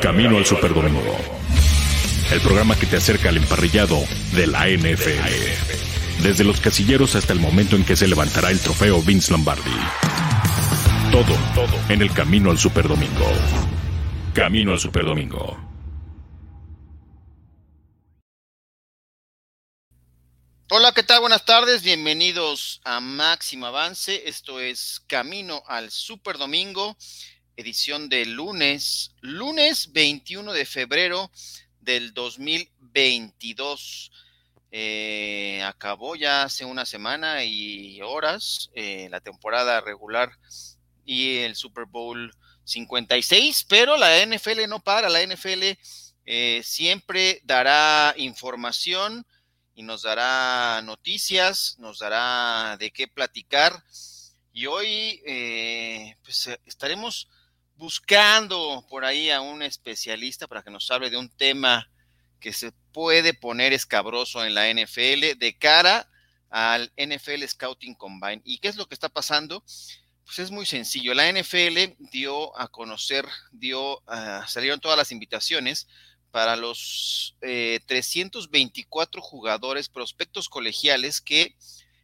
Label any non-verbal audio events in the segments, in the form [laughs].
Camino al Superdomingo. El programa que te acerca al emparrillado de la NFL. Desde los casilleros hasta el momento en que se levantará el trofeo Vince Lombardi. Todo, todo en el Camino al Superdomingo. Camino al Superdomingo. Hola, ¿qué tal? Buenas tardes, bienvenidos a Máximo Avance. Esto es Camino al Super Domingo, edición de lunes, lunes 21 de febrero del 2022. Eh, acabó ya hace una semana y horas eh, la temporada regular y el Super Bowl 56, pero la NFL no para, la NFL eh, siempre dará información y nos dará noticias, nos dará de qué platicar. Y hoy eh, pues, estaremos buscando por ahí a un especialista para que nos hable de un tema que se puede poner escabroso en la NFL de cara al NFL Scouting Combine. ¿Y qué es lo que está pasando? Pues es muy sencillo. La NFL dio a conocer, dio, uh, salieron todas las invitaciones para los eh, 324 jugadores prospectos colegiales que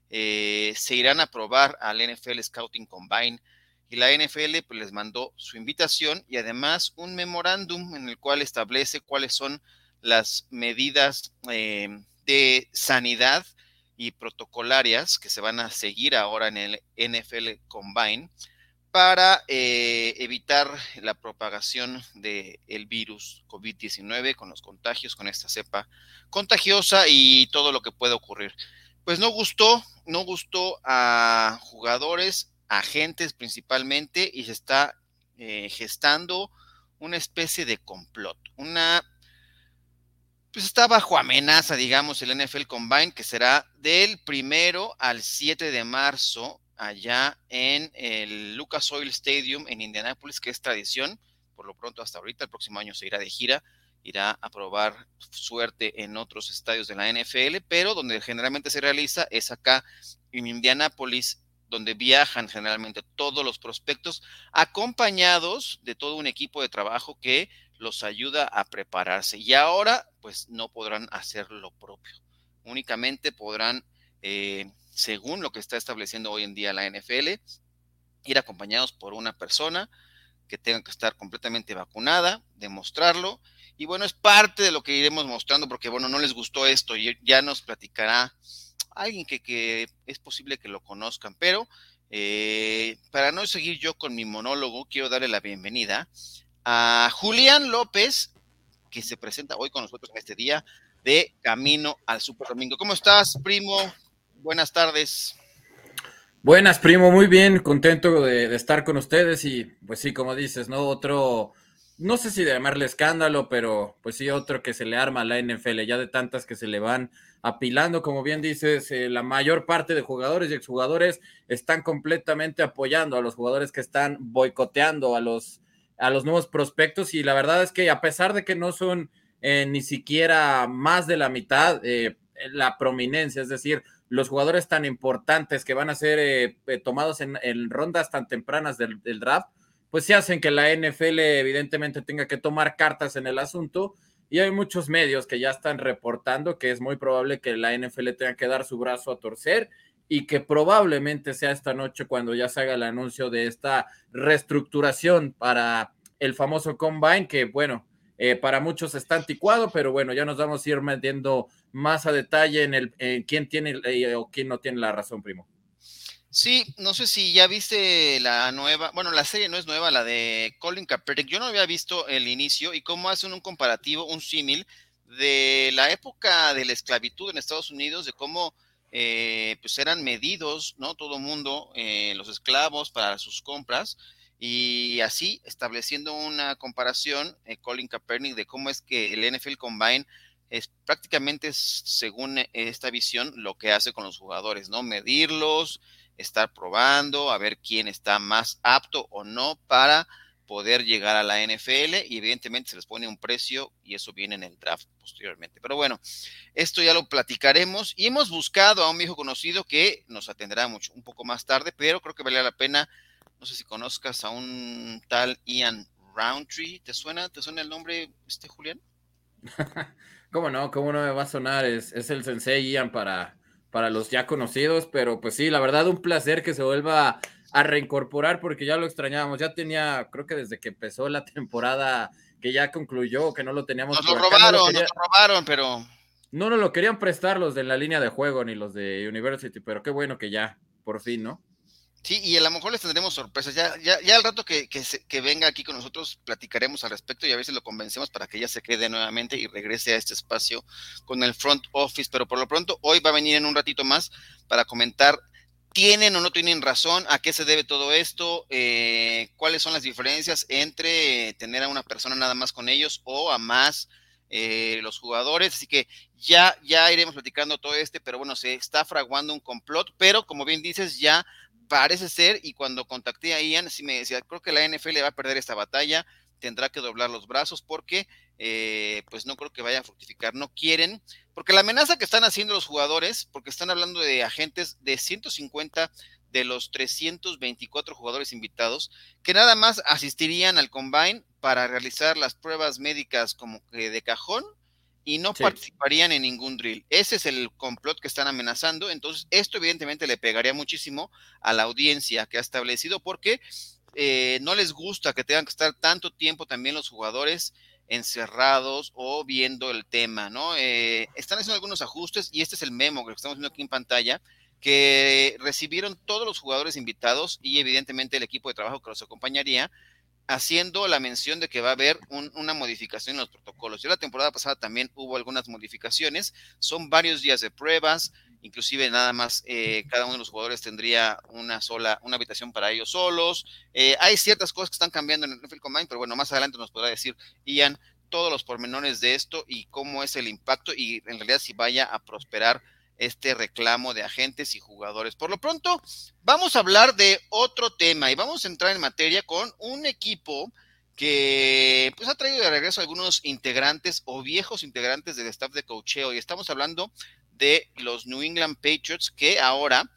eh, se irán a probar al NFL Scouting Combine. Y la NFL pues, les mandó su invitación y además un memorándum en el cual establece cuáles son las medidas eh, de sanidad y protocolarias que se van a seguir ahora en el NFL Combine para eh, evitar la propagación del el virus COVID-19 con los contagios, con esta cepa contagiosa y todo lo que puede ocurrir. Pues no gustó, no gustó a jugadores, agentes principalmente, y se está eh, gestando una especie de complot, una pues está bajo amenaza, digamos, el NFL Combine, que será del primero al 7 de marzo allá en el Lucas Oil Stadium en Indianápolis, que es tradición. Por lo pronto, hasta ahorita, el próximo año se irá de gira, irá a probar suerte en otros estadios de la NFL, pero donde generalmente se realiza es acá en Indianápolis, donde viajan generalmente todos los prospectos, acompañados de todo un equipo de trabajo que los ayuda a prepararse. Y ahora, pues no podrán hacer lo propio. Únicamente podrán eh, según lo que está estableciendo hoy en día la NFL, ir acompañados por una persona que tenga que estar completamente vacunada, demostrarlo. Y bueno, es parte de lo que iremos mostrando porque, bueno, no les gustó esto y ya nos platicará alguien que, que es posible que lo conozcan. Pero eh, para no seguir yo con mi monólogo, quiero darle la bienvenida a Julián López, que se presenta hoy con nosotros en este día de Camino al Super Domingo. ¿Cómo estás, primo? Buenas tardes. Buenas, primo, muy bien, contento de, de, estar con ustedes y pues sí, como dices, ¿no? Otro, no sé si de llamarle escándalo, pero pues sí, otro que se le arma a la NFL, ya de tantas que se le van apilando, como bien dices, eh, la mayor parte de jugadores y exjugadores están completamente apoyando a los jugadores que están boicoteando a los, a los nuevos prospectos y la verdad es que a pesar de que no son eh, ni siquiera más de la mitad, eh, la prominencia, es decir, los jugadores tan importantes que van a ser tomados en, en, rondas tan tempranas del, del, draft, pues sí hacen que la NFL evidentemente tenga que tomar cartas en el asunto. Y hay muchos medios que ya están reportando que es muy probable que la NFL tenga que dar su brazo a torcer y que probablemente sea esta noche cuando ya se haga el anuncio de esta reestructuración para el famoso combine, que bueno, eh, para muchos está anticuado, pero bueno, ya nos vamos a ir metiendo más a detalle en, el, en quién tiene eh, o quién no tiene la razón, primo. Sí, no sé si ya viste la nueva, bueno, la serie no es nueva, la de Colin Kaepernick. Yo no había visto el inicio y cómo hacen un comparativo, un símil de la época de la esclavitud en Estados Unidos, de cómo eh, pues eran medidos, ¿no? Todo mundo, eh, los esclavos para sus compras y así estableciendo una comparación, eh, Colin Kaepernick, de cómo es que el NFL Combine es prácticamente según esta visión lo que hace con los jugadores, ¿no? Medirlos, estar probando, a ver quién está más apto o no para poder llegar a la NFL y evidentemente se les pone un precio y eso viene en el draft posteriormente. Pero bueno, esto ya lo platicaremos y hemos buscado a un viejo conocido que nos atenderá mucho un poco más tarde, pero creo que vale la pena, no sé si conozcas a un tal Ian Roundtree. ¿Te suena, ¿Te suena el nombre, este Julián? [laughs] ¿Cómo no? ¿Cómo no me va a sonar? Es, es el Sensei Ian para, para los ya conocidos, pero pues sí, la verdad, un placer que se vuelva a reincorporar porque ya lo extrañábamos. Ya tenía, creo que desde que empezó la temporada que ya concluyó, que no lo teníamos. Nos lo robaron, nos lo robaron, pero. No nos lo querían prestar los de la línea de juego ni los de University, pero qué bueno que ya, por fin, ¿no? Sí, y a lo mejor les tendremos sorpresas. Ya, ya, ya al rato que, que, venga aquí con nosotros, platicaremos al respecto y a ver si lo convencemos para que ya se quede nuevamente y regrese a este espacio con el front office. Pero por lo pronto, hoy va a venir en un ratito más para comentar tienen o no tienen razón, a qué se debe todo esto, eh, cuáles son las diferencias entre tener a una persona nada más con ellos o a más eh, los jugadores. Así que ya, ya iremos platicando todo este, pero bueno, se está fraguando un complot, pero como bien dices, ya parece ser, y cuando contacté a Ian, sí me decía, creo que la NFL va a perder esta batalla, tendrá que doblar los brazos porque eh, pues no creo que vaya a fructificar, no quieren, porque la amenaza que están haciendo los jugadores, porque están hablando de agentes de 150 de los 324 jugadores invitados, que nada más asistirían al combine para realizar las pruebas médicas como que de cajón y no participarían en ningún drill. Ese es el complot que están amenazando. Entonces, esto evidentemente le pegaría muchísimo a la audiencia que ha establecido porque eh, no les gusta que tengan que estar tanto tiempo también los jugadores encerrados o viendo el tema, ¿no? Eh, están haciendo algunos ajustes y este es el memo que estamos viendo aquí en pantalla que recibieron todos los jugadores invitados y evidentemente el equipo de trabajo que los acompañaría haciendo la mención de que va a haber una modificación en los protocolos. Ya la temporada pasada también hubo algunas modificaciones, son varios días de pruebas, inclusive nada más eh, cada uno de los jugadores tendría una sola, una habitación para ellos solos. Eh, hay ciertas cosas que están cambiando en el NFL Combine, pero bueno, más adelante nos podrá decir Ian todos los pormenores de esto y cómo es el impacto y en realidad si vaya a prosperar este reclamo de agentes y jugadores. Por lo pronto, vamos a hablar de otro tema y vamos a entrar en materia con un equipo que pues ha traído de regreso algunos integrantes o viejos integrantes del staff de cocheo y estamos hablando de los New England Patriots que ahora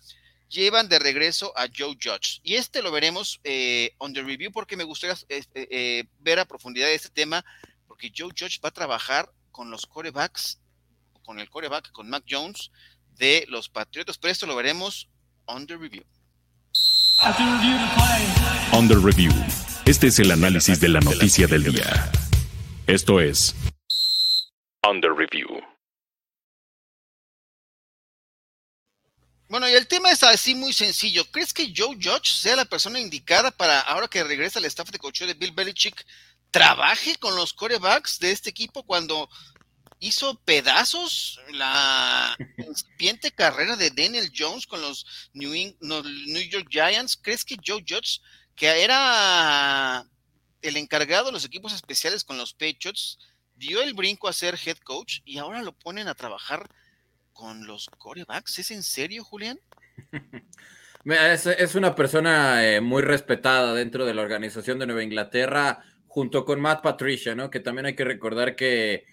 llevan de regreso a Joe Judge. Y este lo veremos eh, on the review porque me gustaría eh, eh, ver a profundidad este tema porque Joe Judge va a trabajar con los corebacks con el coreback, con Mac Jones de los Patriotas, pero esto lo veremos under review. Under review. Este es el análisis de la noticia del día. Esto es Under review. Bueno, y el tema es así muy sencillo. ¿Crees que Joe Judge sea la persona indicada para, ahora que regresa al staff de coach de Bill Belichick, trabaje con los corebacks de este equipo cuando hizo pedazos la incipiente carrera de Daniel Jones con los New, York Giants. ¿Crees que Joe Judge, que era el encargado de los equipos especiales con los Patriots, dio el brinco a ser head coach y ahora lo ponen a trabajar con los corebacks? ¿Es en serio, Julián? [laughs] Es, una persona eh, muy respetada dentro de la organización de Nueva Inglaterra, junto con Matt Patricia, ¿no? Que también hay que recordar que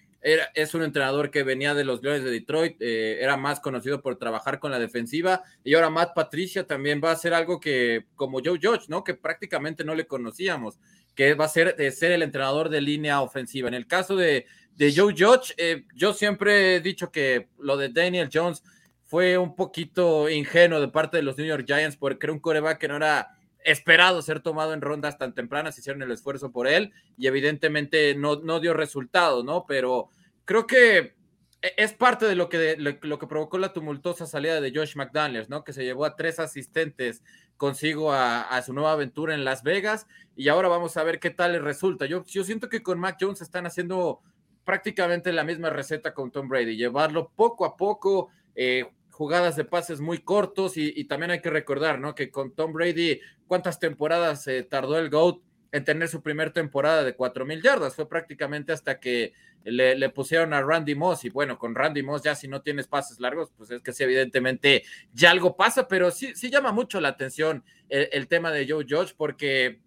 es un entrenador que venía de los Leones de Detroit, eh, era más conocido por trabajar con la defensiva y ahora Matt Patricia también va a hacer algo que, como Joe Judge, ¿no? Que prácticamente no le conocíamos, que va a ser de ser el entrenador de línea ofensiva. En el caso de, Joe Judge, eh, yo siempre he dicho que lo de Daniel Jones fue un poquito ingenuo de parte de los New York Giants porque era un coreback que no era esperado ser tomado en rondas tan tempranas, hicieron el esfuerzo por él y evidentemente no, no dio resultado, ¿no? Pero creo que e, es parte de lo que, lo, que provocó la tumultuosa salida de Josh McDaniels, ¿no? Que se llevó a tres asistentes consigo a, su nueva aventura en Las Vegas y ahora vamos a ver qué tal le resulta. Yo, yo siento que con Mac Jones están haciendo prácticamente la misma receta con Tom Brady, llevarlo poco a poco, eh, jugadas de pases muy cortos y, también hay que recordar, ¿no? Que con Tom Brady, ¿cuántas temporadas se tardó el GOAT en tener su primera temporada de cuatro mil yardas? Fue prácticamente hasta que le, pusieron a Randy Moss y bueno, con Randy Moss ya si no tienes pases largos, pues es que sí, evidentemente ya algo pasa, pero sí, sí llama mucho la atención el, tema de Joe Judge porque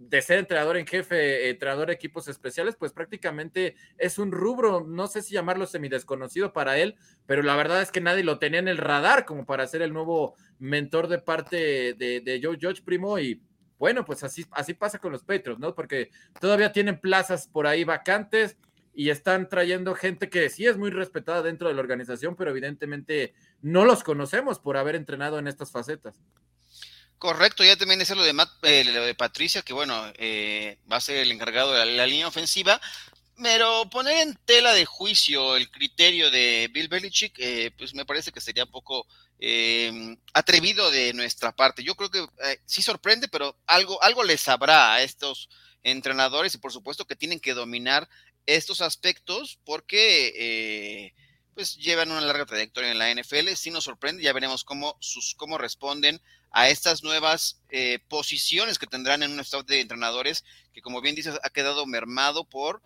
de ser entrenador en jefe, entrenador de equipos especiales, pues prácticamente es un rubro, no sé si llamarlo semidesconocido para él, pero la verdad es que nadie lo tenía en el radar como para ser el nuevo mentor de parte de, de Joe Judge, primo, y Bueno, pues así, así pasa con los Patriots, ¿no? Porque todavía tienen plazas por ahí vacantes y están trayendo gente que sí es muy respetada dentro de la organización, pero evidentemente no los conocemos por haber entrenado en estas facetas. Correcto, ya también es lo de, eh, lo de Patricia, que bueno, eh, va a ser el encargado de la, línea ofensiva, pero poner en tela de juicio el criterio de Bill Belichick, eh, pues me parece que sería poco eh, atrevido de nuestra parte. Yo creo que eh, sí sorprende, pero algo, algo les sabrá a estos entrenadores y por supuesto que tienen que dominar estos aspectos porque eh, pues llevan una larga trayectoria en la NFL. Sí nos sorprende, ya veremos cómo, sus, cómo responden a estas nuevas posiciones que tendrán en un staff de entrenadores que como bien dices ha quedado mermado por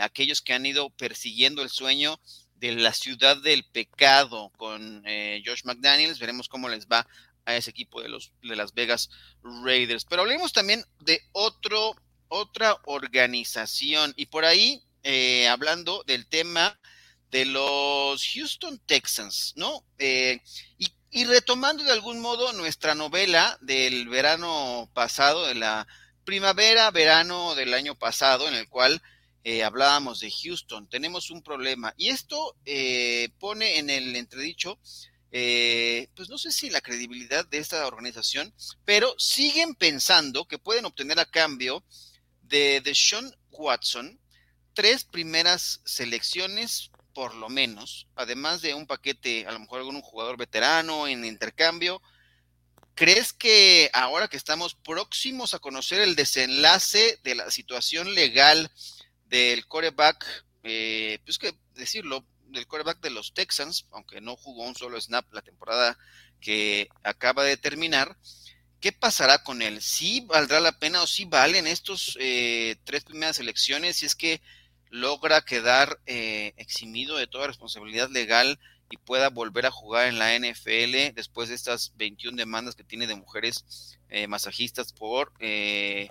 aquellos que han ido persiguiendo el sueño de la ciudad del pecado con eh, Josh McDaniels. Veremos cómo les va a ese equipo de los de Las Vegas Raiders. Pero hablemos también de otro, otra organización. Y por ahí, eh, hablando del tema de los Houston Texans, ¿no? Eh, y, y, retomando de algún modo nuestra novela del verano pasado, de la primavera, verano del año pasado, en el cual eh, hablábamos de Houston, tenemos un problema. Y esto eh, pone en el entredicho, eh, pues no sé si la credibilidad de esta organización, pero siguen pensando que pueden obtener a cambio de, de Sean Watson tres primeras selecciones por lo menos, además de un paquete, a lo mejor algún jugador veterano en intercambio. ¿Crees que ahora que estamos próximos a conocer el desenlace de la situación legal del coreback, eh, pues que decirlo, del coreback de los Texans, aunque no jugó un solo snap la temporada que acaba de terminar, ¿qué pasará con él? ¿Sí valdrá la pena o sí valen estos eh, tres primeras elecciones si es que logra quedar eh, eximido de toda responsabilidad legal y pueda volver a jugar en la NFL después de estas 21 demandas que tiene de mujeres eh, masajistas por eh,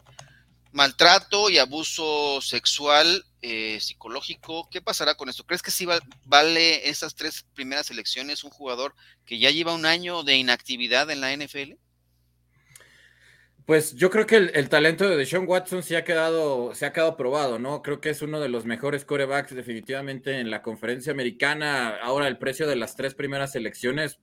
maltrato y abuso sexual, eh, psicológico, ¿qué pasará con esto? ¿Crees que sí vale esas tres primeras elecciones un jugador que ya lleva un año de inactividad en la NFL? Pues yo creo que el, talento de Deshaun Watson se ha quedado, se ha quedado probado, ¿no? Creo que es uno de los mejores corebacks definitivamente en la conferencia americana. Ahora el precio de las tres primeras elecciones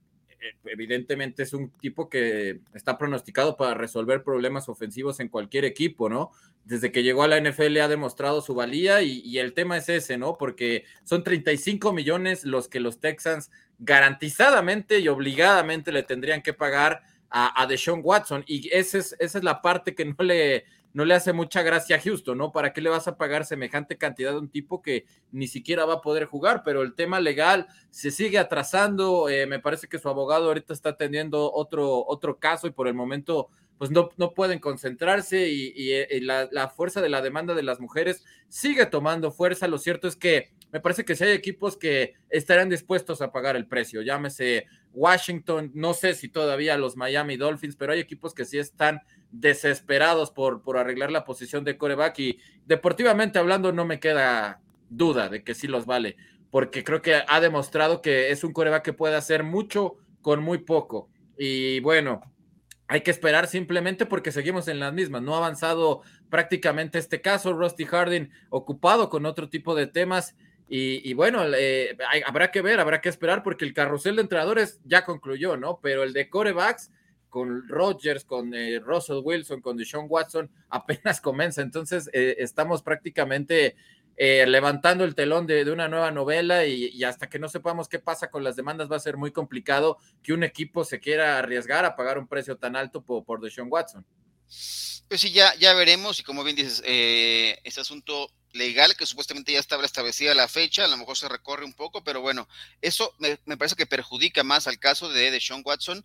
evidentemente es un tipo que está pronosticado para resolver problemas ofensivos en cualquier equipo, ¿no? Desde que llegó a la NFL ha demostrado su valía y, el tema es ese, ¿no? Porque son 35 millones los que los Texans garantizadamente y obligadamente le tendrían que pagar a, a Deshaun Watson y esa es, esa es la parte que no le, no le hace mucha gracia a Houston, ¿no? ¿Para qué le vas a pagar semejante cantidad de un tipo que ni siquiera va a poder jugar? Pero el tema legal se sigue atrasando. Eh, me parece que su abogado ahorita está teniendo otro, otro caso y por el momento pues no, no pueden concentrarse y, eh, la, la, fuerza de la demanda de las mujeres sigue tomando fuerza. Lo cierto es que me parece que si hay equipos que estarán dispuestos a pagar el precio, llámese Washington, no sé si todavía los Miami Dolphins, pero hay equipos que sí están desesperados por, por arreglar la posición de coreback y deportivamente hablando no me queda duda de que sí los vale, porque creo que ha demostrado que es un coreback que puede hacer mucho con muy poco. Y bueno, hay que esperar simplemente porque seguimos en las mismas. No ha avanzado prácticamente este caso. Rusty Harding ocupado con otro tipo de temas. Y, bueno, habrá que ver, habrá que esperar porque el carrusel de entrenadores ya concluyó, ¿no? Pero el de corebacks con Rodgers, con eh, Russell Wilson, con Deshaun Watson, apenas [laughs] comienza. Entonces, eh, estamos prácticamente eh, levantando el telón de, una nueva novela y, hasta que no sepamos qué pasa con las demandas va a ser muy complicado que un equipo se quiera arriesgar a pagar un precio tan alto por, por Deshaun Watson. Pues sí, ya, ya veremos y como bien dices, este asunto legal que supuestamente ya estaba establecida la fecha, a lo mejor se recorre un poco, pero bueno, eso me, parece que perjudica más al caso de Deshaun Watson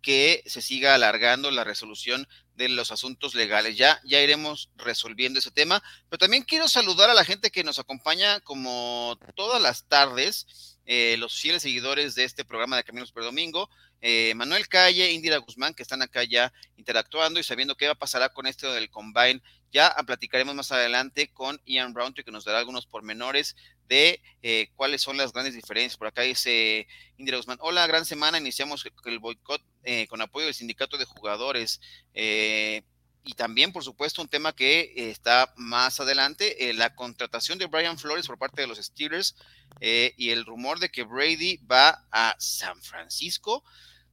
que se siga alargando la resolución de los asuntos legales. Ya, ya iremos resolviendo ese tema, pero también quiero saludar a la gente que nos acompaña como todas las tardes, eh, los fieles seguidores de este programa de Caminos por Domingo, eh, Manuel Calle, Indira Guzmán, que están acá ya interactuando y sabiendo qué va a pasar con esto del Combine. Ya platicaremos más adelante con Ian Browntree, que nos dará algunos pormenores de eh, cuáles son las grandes diferencias. Por acá dice Indira Guzmán, hola, gran semana, iniciamos el boicot eh, con apoyo del sindicato de jugadores. Eh, y también, por supuesto, un tema que está más adelante, la contratación de Brian Flores por parte de los Steelers y el rumor de que Brady va a San Francisco.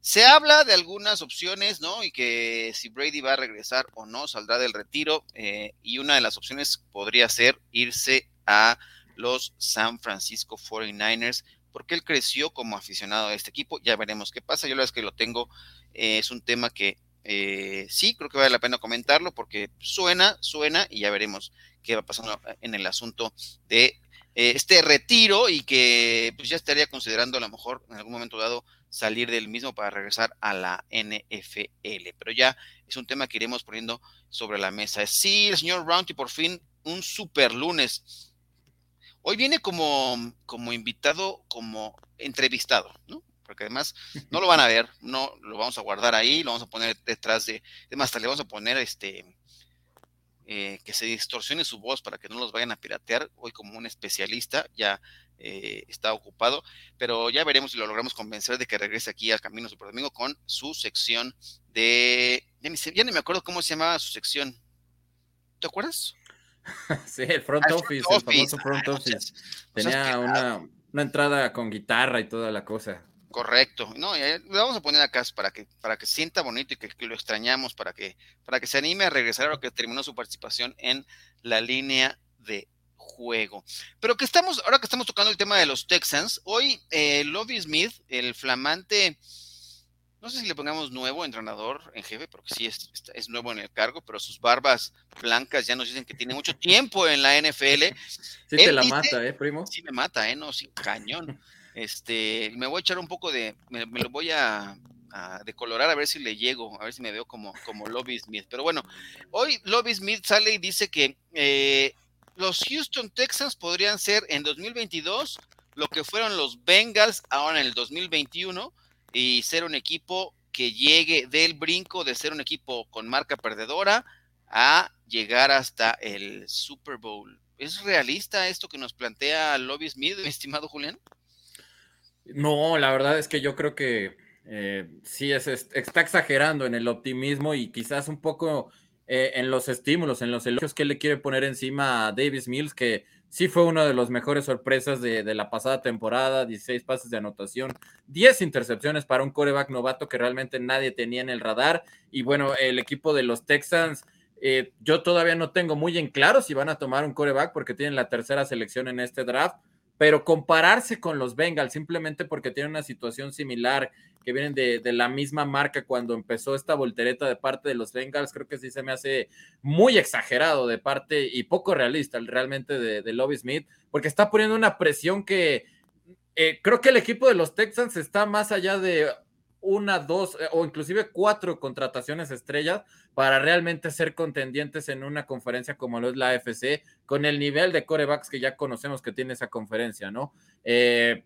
Se habla de algunas opciones, ¿no? Y que si Brady va a regresar o no, saldrá del retiro. Eh, y una de las opciones podría ser irse a los San Francisco 49ers, porque él creció como aficionado a este equipo. Ya veremos qué pasa. Yo la verdad es que lo tengo, eh, es un tema que eh, sí, creo que vale la pena comentarlo, porque suena, suena, y ya veremos qué va pasando en el asunto de este retiro y que pues ya estaría considerando a lo mejor en algún momento dado salir del mismo para regresar a la NFL. Pero ya es un tema que iremos poniendo sobre la mesa. Sí, el señor Rounty por fin un super lunes. Hoy viene como, como invitado, como entrevistado, ¿no? Porque además [laughs] no lo van a ver, no lo vamos a guardar ahí, lo vamos a poner detrás de, además hasta le vamos a poner este eh, que se distorsione su voz para que no los vayan a piratear. Hoy como un especialista ya eh, está ocupado, pero ya veremos si lo logramos convencer de que regrese aquí al Camino Super Domingo con su sección de... Ya ni, me acuerdo cómo se llamaba su sección. ¿Te acuerdas? [laughs] sí, el front, ah, office, el famoso front office. Tenía una, una entrada con guitarra y toda la cosa. Correcto. No, le vamos a poner acá para que, para que sienta bonito y que, que, lo extrañamos, para que, para que se anime a regresar a lo que terminó su participación en la línea de juego. Pero que estamos, ahora que estamos tocando el tema de los Texans, hoy eh, Lovie Smith, el flamante, no sé si le pongamos nuevo entrenador en jefe, porque sí es, es nuevo en el cargo, pero sus barbas blancas ya nos dicen que tiene mucho tiempo en la NFL. Sí te la mata, ¿eh, primo? Sí me mata, ¿eh? No, sí, cañón. Este, me voy a echar un poco de, me, lo voy a, decolorar a ver si le llego, a ver si me veo como, como Lobby Smith. Pero bueno, hoy Lobby Smith sale y dice que eh, los Houston Texans podrían ser en 2022 lo que fueron los Bengals ahora en el 2021 y ser un equipo que llegue del brinco de ser un equipo con marca perdedora a llegar hasta el Super Bowl. ¿Es realista esto que nos plantea Lobby Smith, mi [laughs] estimado Julián? No, la verdad es que yo creo que eh, sí es, está exagerando en el optimismo y quizás un poco eh, en los estímulos, en los elogios que le quiere poner encima a Davis Mills, que sí fue una de las mejores sorpresas de, la pasada temporada, 16 pases de anotación, 10 intercepciones para un coreback novato que realmente nadie tenía en el radar. Y bueno, el equipo de los Texans, eh, yo todavía no tengo muy en claro si van a tomar un coreback porque tienen la tercera selección en este draft, pero compararse con los Bengals simplemente porque tienen una situación similar que vienen de, la misma marca cuando empezó esta voltereta de parte de los Bengals, creo que sí se me hace muy exagerado de parte y poco realista realmente de, de Lobby Smith, porque está poniendo una presión que eh, creo que el equipo de los Texans está más allá de una, dos eh, o inclusive cuatro contrataciones estrellas para realmente ser contendientes en una conferencia como lo es la AFC, con el nivel de corebacks que ya conocemos que tiene esa conferencia, ¿no? Eh, eh,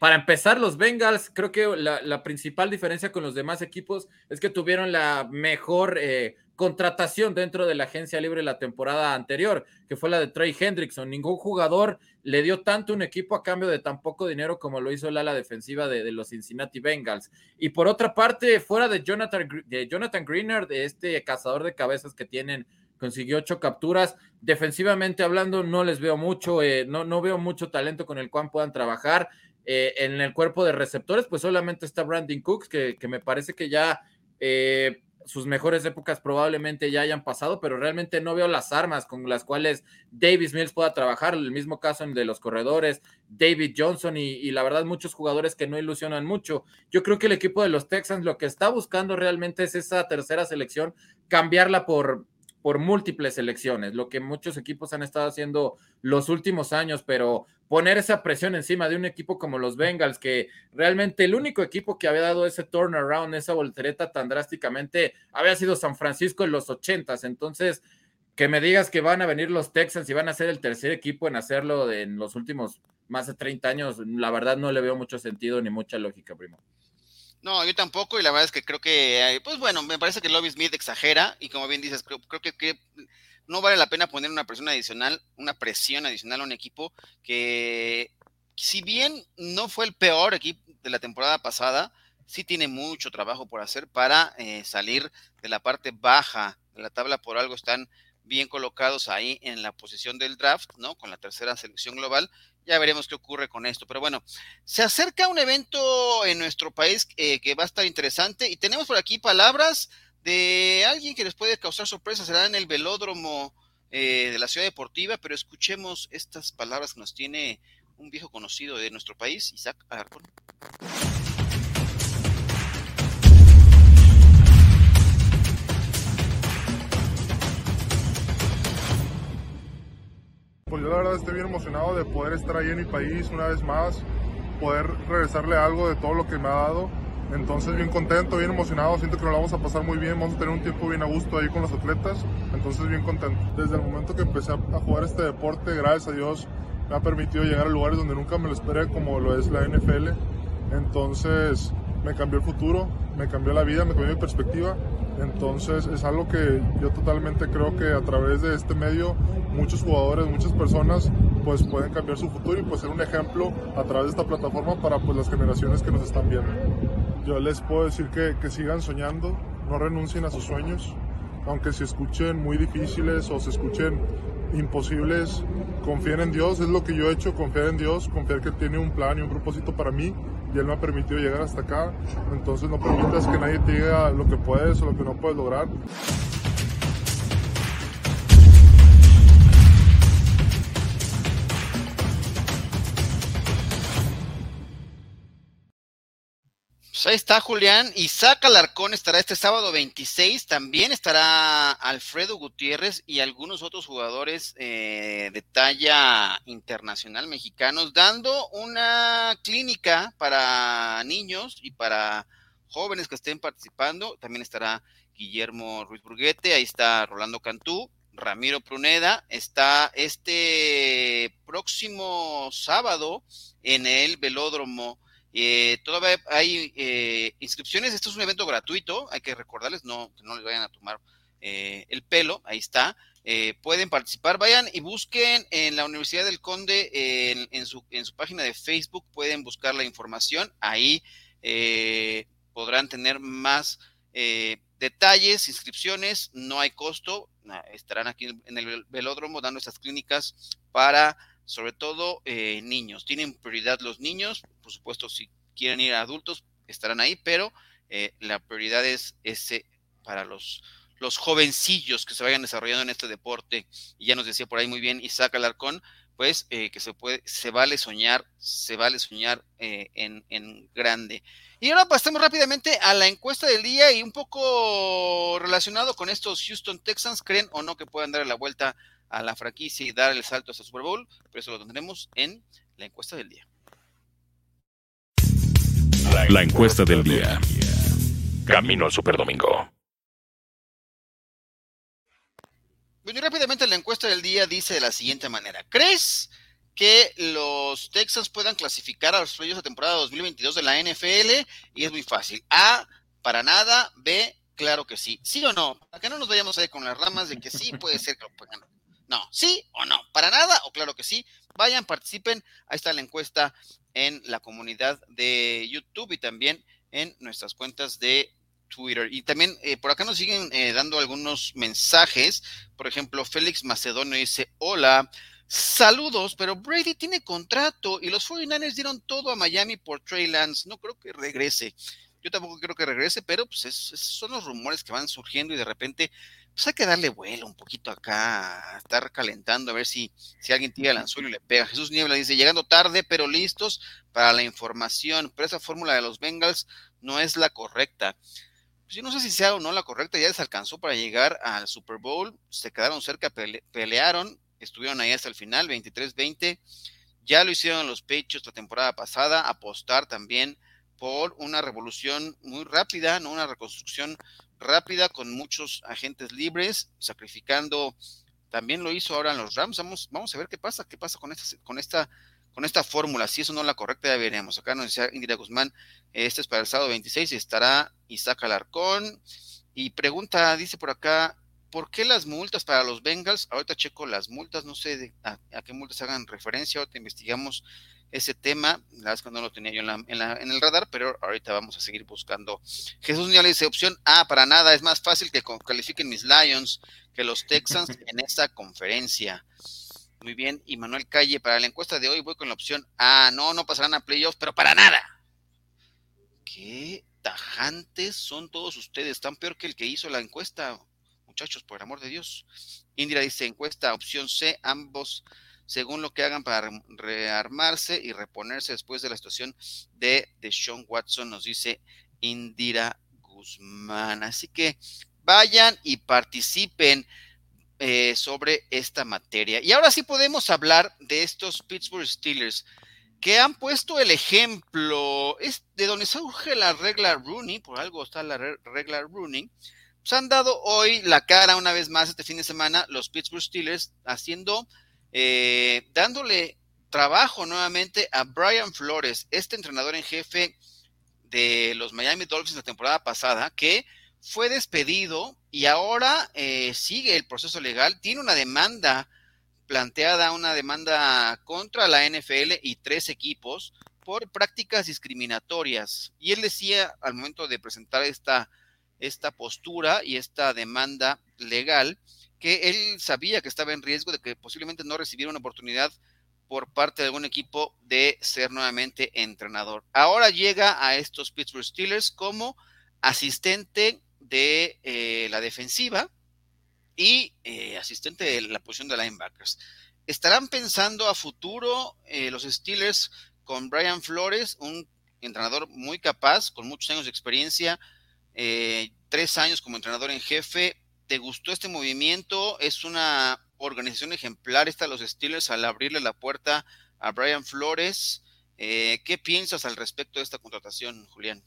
para empezar, los Bengals, creo que la, principal diferencia con los demás equipos es que tuvieron la mejor eh, contratación dentro de la agencia libre la temporada anterior, que fue la de Trey Hendrickson. Ningún jugador le dio tanto un equipo a cambio de tan poco dinero como lo hizo el ala defensiva de, los Cincinnati Bengals. Y por otra parte, fuera de Jonathan, de Jonathan Greener, de este cazador de cabezas que tienen consiguió ocho capturas. Defensivamente hablando, no les veo mucho, eh, no, no veo mucho talento con el cual puedan trabajar. Eh, en el cuerpo de receptores, pues solamente está Brandon Cooks, que, me parece que ya eh, sus mejores épocas probablemente ya hayan pasado, pero realmente no veo las armas con las cuales Davis Mills pueda trabajar. El mismo caso de los corredores, David Johnson y, y, la verdad muchos jugadores que no ilusionan mucho. Yo creo que el equipo de los Texans lo que está buscando realmente es esa tercera selección, cambiarla por por múltiples elecciones, lo que muchos equipos han estado haciendo los últimos años, pero poner esa presión encima de un equipo como los Bengals, que realmente el único equipo que había dado ese turnaround, esa voltereta tan drásticamente, había sido San Francisco en los ochentas. Entonces, que me digas que van a venir los Texans y van a ser el tercer equipo en hacerlo en los últimos más de 30 años, la verdad no le veo mucho sentido ni mucha lógica, primo. No, yo tampoco, y la verdad es que creo que, pues bueno, me parece que Lobby Smith exagera, y como bien dices, creo, que, no vale la pena poner una presión adicional, una presión adicional a un equipo que, si bien no fue el peor equipo de la temporada pasada, sí tiene mucho trabajo por hacer para eh, salir de la parte baja la tabla por algo están bien colocados ahí en la posición del draft, ¿no? Con la tercera selección global. Ya veremos qué ocurre con esto. Pero bueno, se acerca un evento en nuestro país eh, que va a estar interesante y tenemos por aquí palabras de alguien que les puede causar sorpresa. Será en el velódromo eh, de la ciudad deportiva, pero escuchemos estas palabras que nos tiene un viejo conocido de nuestro país, Isaac Alarcón. Pues yo la verdad estoy bien emocionado de poder estar ahí en mi país una vez más, poder regresarle algo de todo lo que me ha dado. Entonces bien contento, bien emocionado, siento que nos vamos a pasar muy bien, vamos a tener un tiempo bien a gusto ahí con los atletas, entonces bien contento. Desde el momento que empecé a jugar este deporte, gracias a Dios, me ha permitido llegar a lugares donde nunca me lo esperé, como lo es la NFL. Entonces me cambió el futuro, me cambió la vida, me cambió mi perspectiva. Entonces es algo que yo totalmente creo que a través de este medio muchos jugadores, muchas personas pues pueden cambiar su futuro y pues ser un ejemplo a través de esta plataforma para pues las generaciones que nos están viendo. Yo les puedo decir que, que sigan soñando, no renuncien a sus sueños, aunque se escuchen muy difíciles o se escuchen imposibles, confíen en Dios, es lo que yo he hecho, confiar en Dios, confiar que tiene un plan y un propósito para mí y Él me ha permitido llegar hasta acá, entonces no permitas que nadie te diga lo que puedes o lo que no puedes lograr. Ahí está Julián. Isaac Alarcón estará este sábado 26. También estará Alfredo Gutiérrez y algunos otros jugadores eh, de talla internacional mexicanos dando una clínica para niños y para jóvenes que estén participando. También estará Guillermo Ruiz Burguete. Ahí está Rolando Cantú. Ramiro Pruneda está este próximo sábado en el velódromo eh, todavía hay eh, inscripciones, esto es un evento gratuito, hay que recordarles, no, que no les vayan a tomar eh, el pelo, ahí está. pueden participar, vayan y busquen en la Universidad del Conde, en, su, en su página de Facebook, pueden buscar la información, ahí podrán tener más detalles, inscripciones, no hay costo, estarán aquí en el velódromo dando estas clínicas para sobre todo eh, niños. Tienen prioridad los niños, por supuesto, si quieren ir a adultos, estarán ahí, pero eh, la prioridad es ese para los, los jovencillos que se vayan desarrollando en este deporte. Y ya nos decía por ahí muy bien Isaac Alarcón, pues eh, que se puede, se vale soñar, se vale soñar en, en, grande. Y ahora pasemos rápidamente a la encuesta del día y un poco relacionado con estos Houston Texans, ¿creen o no que puedan dar la vuelta a la franquicia y dar el salto hasta Super Bowl, pero eso lo tendremos en la encuesta del día. La encuesta del día. Camino al Super Domingo. Bueno, y rápidamente la encuesta del día dice de la siguiente manera. ¿Crees que los Texans puedan clasificar a los playoffs de temporada 2022 de la NFL? Y es muy fácil. A, para nada. B, claro que sí. ¿Sí o no? Para que no nos vayamos ahí con las ramas de que sí puede ser que lo puedan no, ¿sí o no? ¿Para nada? O claro que sí. Vayan, participen. Ahí está la encuesta en la comunidad de YouTube y también en nuestras cuentas de Twitter. Y también eh, por acá nos siguen eh, dando algunos mensajes. Por ejemplo, Félix Macedonio dice, hola, saludos, pero Brady tiene contrato y los 49ers dieron todo a Miami por Trey Lance. No creo que regrese. Yo tampoco creo que regrese, pero pues esos son los rumores que van surgiendo y de repente pues hay que darle vuelo un poquito acá, estar calentando, a ver si, si alguien tira el anzuelo y le pega. Jesús Niebla dice, llegando tarde, pero listos para la información, pero esa fórmula de los Bengals no es la correcta. Pues yo no sé si sea o no la correcta, ya les alcanzó para llegar al Super Bowl, se quedaron cerca, pelearon, estuvieron ahí hasta el final, 23-20, ya lo hicieron los pechos la temporada pasada, apostar también por una revolución muy rápida, ¿no? Una reconstrucción rápida con muchos agentes libres, sacrificando, también lo hizo ahora en los Rams. Vamos, vamos a ver qué pasa, qué pasa con esta, con esta, con esta fórmula. Si eso no es la correcta, ya veremos. Acá nos decía Indira Guzmán, este es para el sábado 26 y estará Isaac Alarcón. Y pregunta, dice por acá, ¿por qué las multas para los Bengals? Ahorita checo las multas, no sé a, qué multas hagan referencia, ahorita investigamos ese tema, la verdad es que no lo tenía yo en, en, el radar, pero ahorita vamos a seguir buscando. Jesús le dice, opción A, para nada, es más fácil que califiquen mis Lions que los Texans [laughs] en esta conferencia. Muy bien, y Manuel Calle, para la encuesta de hoy voy con la opción A, no, no pasarán a playoffs, pero para nada. Qué tajantes son todos ustedes, tan peor que el que hizo la encuesta, muchachos, por el amor de Dios. Indira dice, encuesta, opción C, ambos según lo que hagan para rearmarse y reponerse después de la situación de, de Sean Watson, nos dice Indira Guzmán. Así que vayan y participen eh, sobre esta materia. Y ahora sí podemos hablar de estos Pittsburgh Steelers que han puesto el ejemplo, es de donde surge la regla Rooney, por algo está la regla Rooney, pues han dado hoy la cara una vez más este fin de semana los Pittsburgh Steelers haciendo eh, dándole trabajo nuevamente a Brian Flores, este entrenador en jefe de los Miami Dolphins la temporada pasada, que fue despedido y ahora eh, sigue el proceso legal, tiene una demanda planteada, una demanda contra la NFL y tres equipos por prácticas discriminatorias. Y él decía al momento de presentar esta, esta postura y esta demanda legal, que él sabía que estaba en riesgo de que posiblemente no recibiera una oportunidad por parte de algún equipo de ser nuevamente entrenador. Ahora llega a estos Pittsburgh Steelers como asistente de eh, la defensiva y eh, asistente de la posición de linebackers. ¿Estarán pensando a futuro eh, los Steelers con Brian Flores, un entrenador muy capaz, con muchos años de experiencia, tres años como entrenador en jefe, ¿Te gustó este movimiento? ¿Es una organización ejemplar esta los Steelers al abrirle la puerta a Brian Flores? Eh, ¿Qué piensas al respecto de esta contratación, Julián?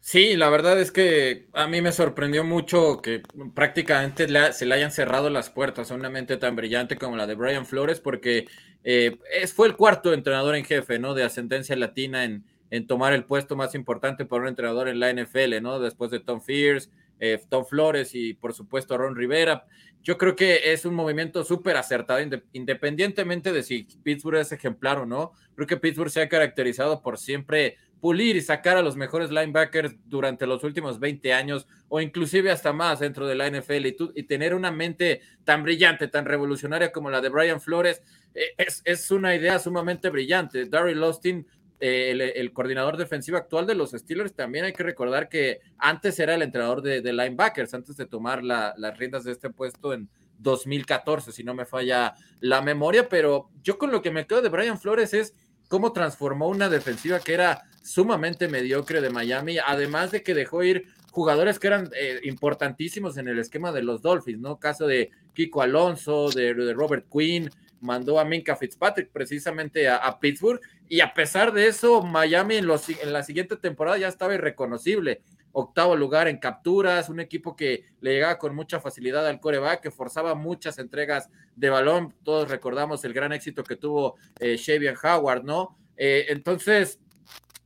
Sí, la verdad es que a mí me sorprendió mucho que prácticamente se le hayan cerrado las puertas a una mente tan brillante como la de Brian Flores, porque eh, fue el cuarto entrenador en jefe, ¿no? De ascendencia latina en, en tomar el puesto más importante para un entrenador en la NFL, ¿no? Después de Tom Fears, eh, Tom Flores y por supuesto Ron Rivera. Yo creo que es un movimiento súper acertado, independientemente de si Pittsburgh es ejemplar o no. Creo que Pittsburgh se ha caracterizado por siempre pulir y sacar a los mejores linebackers durante los últimos 20 años o inclusive hasta más dentro de la NFL y, tener una mente tan brillante, tan revolucionaria como la de Brian Flores, eh, es, una idea sumamente brillante. Daryl Austin eh, el, coordinador defensivo actual de los Steelers, también hay que recordar que antes era el entrenador de, linebackers, antes de tomar las riendas de este puesto en 2014, si no me falla la memoria, pero yo con lo que me quedo de Brian Flores es cómo transformó una defensiva que era sumamente mediocre de Miami, además de que dejó ir jugadores que eran eh, importantísimos en el esquema de los Dolphins, ¿no? Caso de Kiko Alonso, de, Robert Quinn, mandó a Minka Fitzpatrick precisamente a Pittsburgh y a pesar de eso, Miami en, los, la siguiente temporada ya estaba irreconocible. Octavo lugar en capturas, un equipo que le llegaba con mucha facilidad al coreback, que forzaba muchas entregas de balón. Todos recordamos el gran éxito que tuvo eh, Howard, ¿no? Eh, entonces,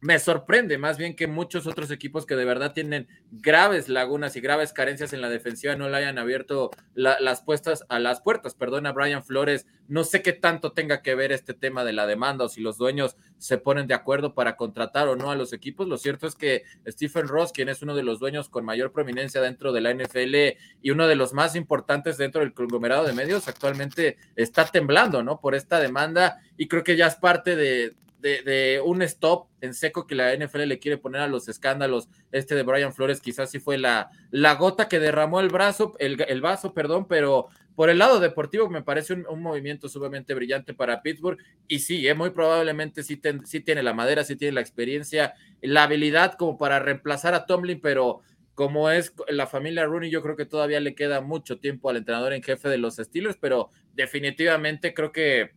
me sorprende más bien que muchos otros equipos que de verdad tienen graves lagunas y graves carencias en la defensiva no le hayan abierto las puestas a las puertas, perdón a Brian Flores. No sé qué tanto tenga que ver este tema de la demanda o si los dueños se ponen de acuerdo para contratar o no a los equipos. Lo cierto es que Stephen Ross, quien es uno de los dueños con mayor prominencia dentro de la NFL y uno de los más importantes dentro del conglomerado de medios, actualmente está temblando, ¿no? Por esta demanda y creo que ya es parte de, de, un stop en seco que la NFL le quiere poner a los escándalos. Este de Brian Flores quizás sí fue la, la gota que derramó el brazo, el, vaso, perdón, pero por el lado deportivo me parece un, movimiento sumamente brillante para Pittsburgh y sí, eh, muy probablemente sí, sí, tiene la madera, sí tiene la experiencia, la habilidad como para reemplazar a Tomlin, pero como es la familia Rooney, yo creo que todavía le queda mucho tiempo al entrenador en jefe de los Steelers, pero definitivamente creo que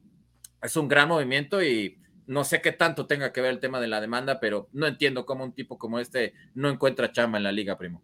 es un gran movimiento y no sé qué tanto tenga que ver el tema de la demanda, pero no entiendo cómo un tipo como este no encuentra chamba en la liga, primo.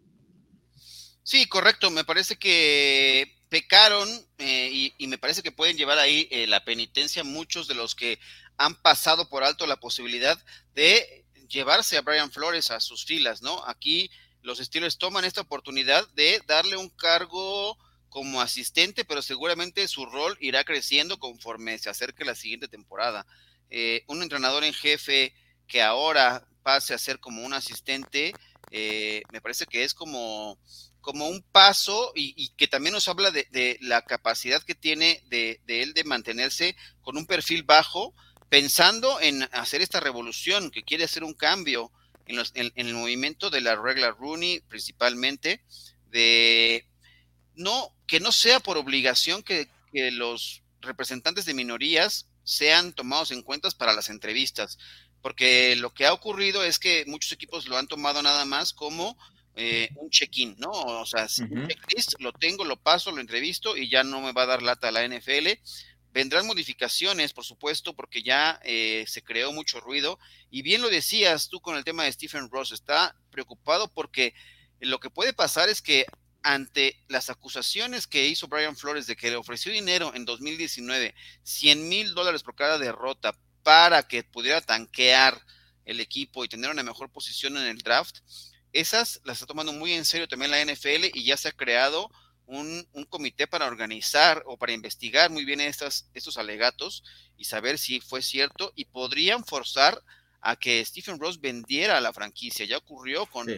Sí, correcto. Me parece que pecaron eh, y, me parece que pueden llevar ahí eh, la penitencia muchos de los que han pasado por alto la posibilidad de llevarse a Brian Flores a sus filas, ¿no? Aquí los Steelers toman esta oportunidad de darle un cargo como asistente, pero seguramente su rol irá creciendo conforme se acerque la siguiente temporada. Eh, un entrenador en jefe que ahora pase a ser como un asistente, eh, me parece que es como, como un paso y, que también nos habla de, la capacidad que tiene de, él de mantenerse con un perfil bajo, pensando en hacer esta revolución, que quiere hacer un cambio en, en el movimiento de la regla Rooney principalmente, de no, que no sea por obligación que, los representantes de minorías sean tomados en cuenta para las entrevistas, porque lo que ha ocurrido es que muchos equipos lo han tomado nada más como eh, un check-in, ¿no? O sea, un checklist, lo tengo, lo paso, lo entrevisto y ya no me va a dar lata a la NFL. Vendrán modificaciones, por supuesto, porque ya eh, se creó mucho ruido. Y bien lo decías tú con el tema de Stephen Ross, está preocupado porque lo que puede pasar es que ante las acusaciones que hizo Brian Flores de que le ofreció dinero en 2019, 100 mil dólares por cada derrota para que pudiera tanquear el equipo y tener una mejor posición en el draft, esas las está tomando muy en serio también la NFL y ya se ha creado un, comité para organizar o para investigar muy bien estas, estos alegatos y saber si fue cierto y podrían forzar a que Stephen Ross vendiera la franquicia. Ya ocurrió con...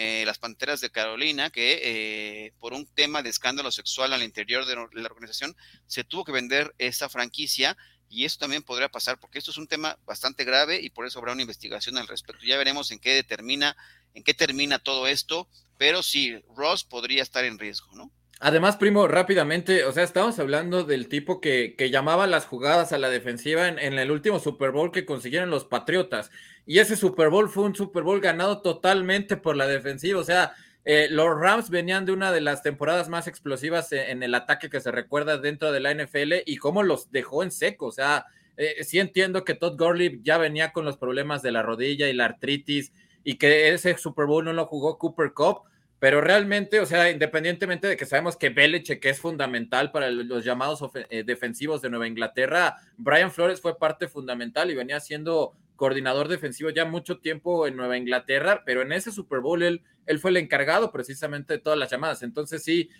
Eh, las Panteras de Carolina, que eh, por un tema de escándalo sexual al interior de la organización se tuvo que vender esta franquicia y eso también podría pasar porque esto es un tema bastante grave y por eso habrá una investigación al respecto. Ya veremos en qué determina, en qué termina todo esto, pero sí, Ross podría estar en riesgo, ¿no? Además, primo, rápidamente, o sea, estamos hablando del tipo que, que llamaba las jugadas a la defensiva en, en, el último Super Bowl que consiguieron los Patriotas. Y ese Super Bowl fue un Super Bowl ganado totalmente por la defensiva. O sea, eh, los Rams venían de una de las temporadas más explosivas en, en, el ataque que se recuerda dentro de la NFL y cómo los dejó en seco. O sea, eh, sí entiendo que Todd Gurley ya venía con los problemas de la rodilla y la artritis y que ese Super Bowl no lo jugó Cooper Cup pero realmente, o sea, independientemente de que sabemos que Belichick es fundamental para los llamados eh, defensivos de Nueva Inglaterra, Brian Flores fue parte fundamental y venía siendo coordinador defensivo ya mucho tiempo en Nueva Inglaterra, pero en ese Super Bowl él, él fue el encargado precisamente de todas las llamadas. Entonces sí,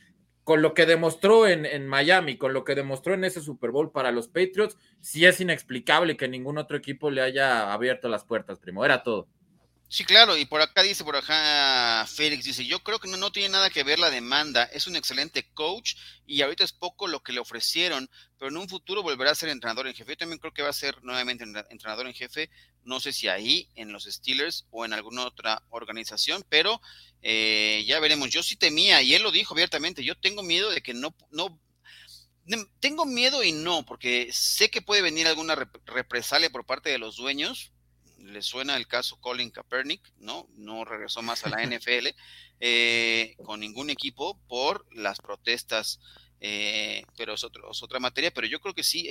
con lo que demostró en, en, Miami, con lo que demostró en ese Super Bowl para los Patriots, sí es inexplicable que ningún otro equipo le haya abierto las puertas, primo. Era todo. Sí, claro, y por acá dice, por acá Félix dice, yo creo que no, no, tiene nada que ver la demanda, es un excelente coach y ahorita es poco lo que le ofrecieron, pero en un futuro volverá a ser entrenador en jefe. Yo también creo que va a ser nuevamente entrenador en jefe, no sé si ahí, en los Steelers o en alguna otra organización, pero eh, ya veremos. Yo sí temía, y él lo dijo abiertamente, yo tengo miedo de que no, no, tengo miedo y no, porque sé que puede venir alguna represalia por parte de los dueños, le suena el caso Colin Kaepernick, ¿no? No regresó más a la [laughs] NFL eh, con ningún equipo por las protestas, eh, pero es, otra materia, pero yo creo que sí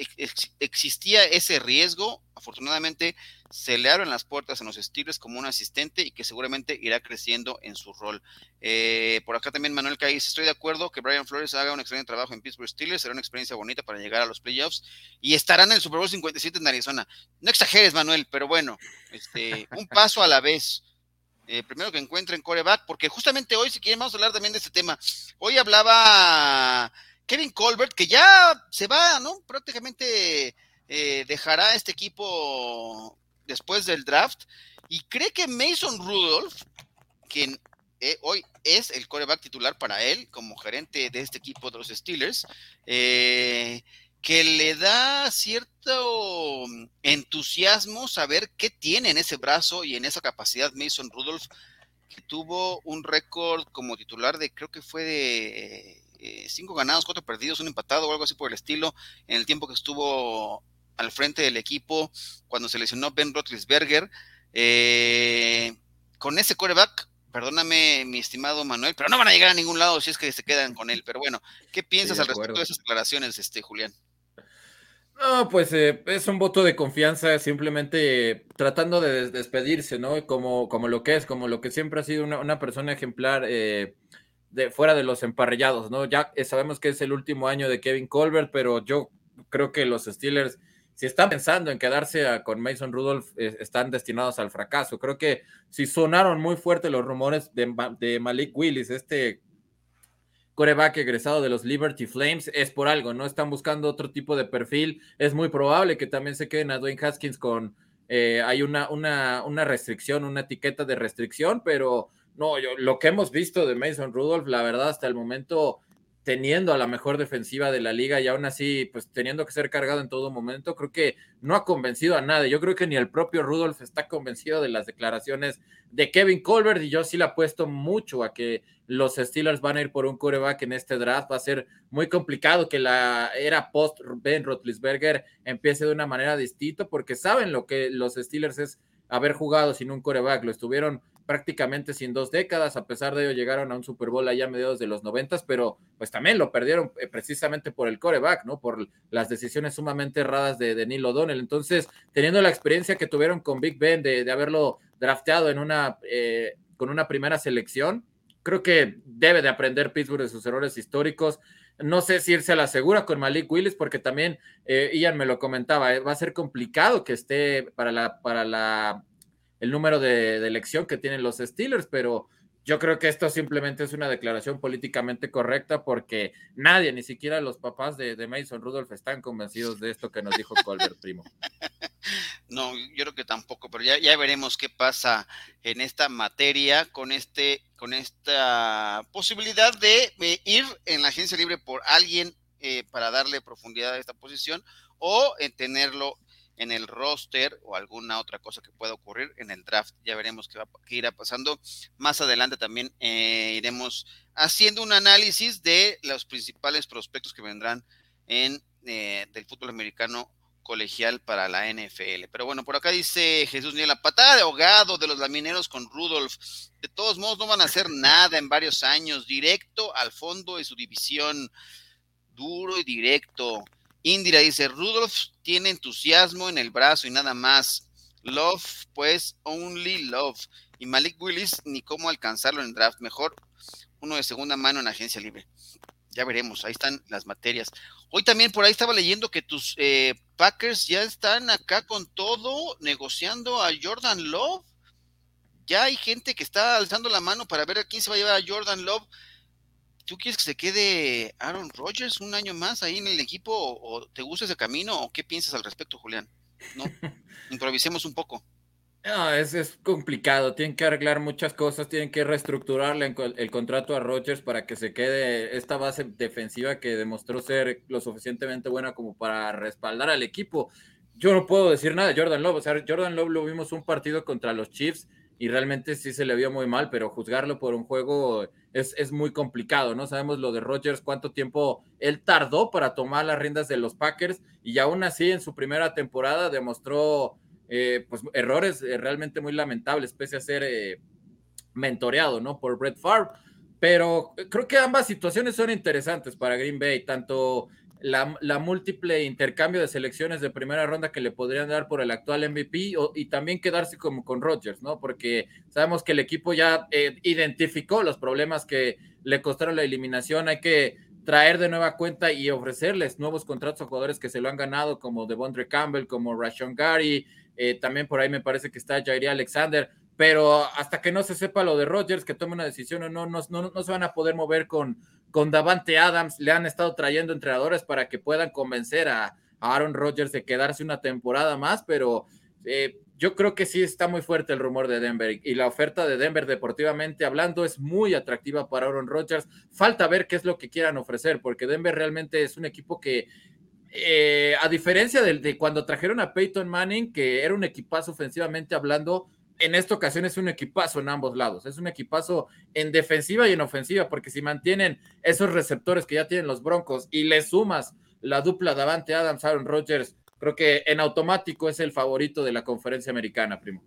existía ese riesgo, afortunadamente se le abren las puertas en los Steelers como un asistente y que seguramente irá creciendo en su rol. Eh, por acá también Manuel Caís, estoy de acuerdo que Brian Flores haga un excelente trabajo en Pittsburgh Steelers, será una experiencia bonita para llegar a los playoffs y estarán en el Super Bowl 57 en Arizona. No exageres, Manuel, pero bueno, este, un paso a la vez. Eh, primero que encuentren coreback, porque justamente hoy, si quieren, vamos a hablar también de este tema. Hoy hablaba Kevin Colbert, que ya se va, ¿no? Prácticamente eh, dejará este equipo después del draft y cree que Mason Rudolph, quien eh, hoy es el coreback titular para él como gerente de este equipo de los Steelers, eh, que le da cierto entusiasmo saber qué tiene en ese brazo y en esa capacidad Mason Rudolph, que tuvo un récord como titular de, creo que fue de eh, cinco ganados, cuatro perdidos, un empatado o algo así por el estilo, en el tiempo que estuvo al frente del equipo cuando se lesionó Ben Roethlisberger. Eh, con ese coreback, perdóname mi estimado Manuel, pero no van a llegar a ningún lado si es que se quedan con él. Pero bueno, ¿qué piensas al respecto de esas declaraciones, este, Julián? No, pues eh, es un voto de confianza, simplemente tratando de despedirse, ¿no? Como, como lo que es, como lo que siempre ha sido una, persona ejemplar eh, de fuera de los emparrillados, ¿no? Ya sabemos que es el último año de Kevin Colbert, pero yo creo que los Steelers si están pensando en quedarse con Mason Rudolph, están destinados al fracaso. Creo que si sonaron muy fuerte los rumores de, Malik Willis, este coreback egresado de los Liberty Flames, es por algo, ¿no? Están buscando otro tipo de perfil. Es muy probable que también se queden a Dwayne Haskins con, eh, hay una, una, una restricción, una etiqueta de restricción, pero no, yo, lo que hemos visto de Mason Rudolph, la verdad, hasta el momento teniendo a la mejor defensiva de la liga y aún así, pues teniendo que ser cargado en todo momento, creo que no ha convencido a nadie. Yo creo que ni el propio Rudolph está convencido de las declaraciones de Kevin Colbert y yo sí le apuesto mucho a que los Steelers van a ir por un coreback en este draft. Va a ser muy complicado que la era post Ben Roethlisberger empiece de una manera distinta porque saben lo que los Steelers es haber jugado sin un coreback. Lo estuvieron prácticamente sin dos décadas, a pesar de ello llegaron a un Super Bowl allá a mediados de los noventas, pero pues también lo perdieron eh, precisamente por el coreback, ¿no? Por las decisiones sumamente erradas de, de Neil O'Donnell. Entonces, teniendo la experiencia que tuvieron con Big Ben de, haberlo drafteado en una, eh, con una primera selección, creo que debe de aprender Pittsburgh de sus errores históricos. No sé si irse a la segura con Malik Willis, porque también eh, Ian me lo comentaba, va a ser complicado que esté para la, para la el número de, elección que tienen los Steelers, pero yo creo que esto simplemente es una declaración políticamente correcta porque nadie, ni siquiera los papás de, Mason Rudolph, están convencidos de esto que nos dijo Colbert, primo. [laughs] No, yo creo que tampoco, pero ya, veremos qué pasa en esta materia con este, con esta posibilidad de, ir en la agencia libre por alguien eh, para darle profundidad a esta posición o en tenerlo en el roster o alguna otra cosa que pueda ocurrir en el draft. Ya veremos qué, va, irá pasando. Más adelante también eh, iremos haciendo un análisis de los principales prospectos que vendrán en eh, del fútbol americano colegial para la NFL. Pero bueno, por acá dice Jesús Niel, la patada de ahogado de los lamineros con Rudolph. De todos modos, no van a hacer nada en varios años. Directo al fondo de su división. Duro y directo. Indira dice, Rudolph tiene entusiasmo en el brazo y nada más. Love, pues, only love. Y Malik Willis, ni cómo alcanzarlo en draft. Mejor uno de segunda mano en agencia libre. Ya veremos, ahí están las materias. Hoy también por ahí estaba leyendo que tus eh, Packers ya están acá con todo, negociando a Jordan Love. Ya hay gente que está alzando la mano para ver a quién se va a llevar a Jordan Love. ¿Tú quieres que se quede Aaron Rodgers un año más ahí en el equipo o, te gusta ese camino o qué piensas al respecto, Julián? No, [laughs] improvisemos un poco. No, es, es complicado, tienen que arreglar muchas cosas, tienen que reestructurarle el contrato a Rodgers para que se quede esta base defensiva que demostró ser lo suficientemente buena como para respaldar al equipo. Yo no puedo decir nada de Jordan Love, o sea, Jordan Love lo vimos un partido contra los Chiefs y realmente sí se le vio muy mal, pero juzgarlo por un juego es, muy complicado, ¿no? Sabemos lo de Rodgers, cuánto tiempo él tardó para tomar las riendas de los Packers y aún así en su primera temporada demostró eh, pues, errores eh, realmente muy lamentables, pese a ser eh, mentoreado, ¿no? Por Brett Favre. Pero creo que ambas situaciones son interesantes para Green Bay, tanto la, múltiple intercambio de selecciones de primera ronda que le podrían dar por el actual MVP y también quedarse como con Rodgers, ¿no? Porque sabemos que el equipo ya eh, identificó los problemas que le costaron la eliminación, hay que traer de nueva cuenta y ofrecerles nuevos contratos a jugadores que se lo han ganado, como Devondre Campbell, como Rashon Gary, eh, también por ahí me parece que está Jairi Alexander, pero hasta que no se sepa lo de Rodgers, que tome una decisión o no, no, no, no se van a poder mover con con Davante Adams le han estado trayendo entrenadores para que puedan convencer a, Aaron Rodgers de quedarse una temporada más, pero eh, yo creo que sí está muy fuerte el rumor de Denver y la oferta de Denver deportivamente hablando es muy atractiva para Aaron Rodgers. Falta ver qué es lo que quieran ofrecer, porque Denver realmente es un equipo que, eh, a diferencia de, de, cuando trajeron a Peyton Manning, que era un equipazo ofensivamente hablando, en esta ocasión es un equipazo en ambos lados. Es un equipazo en defensiva y en ofensiva, porque si mantienen esos receptores que ya tienen los Broncos y le sumas la dupla Davante Adams, Aaron Rodgers, creo que en automático es el favorito de la conferencia americana, primo.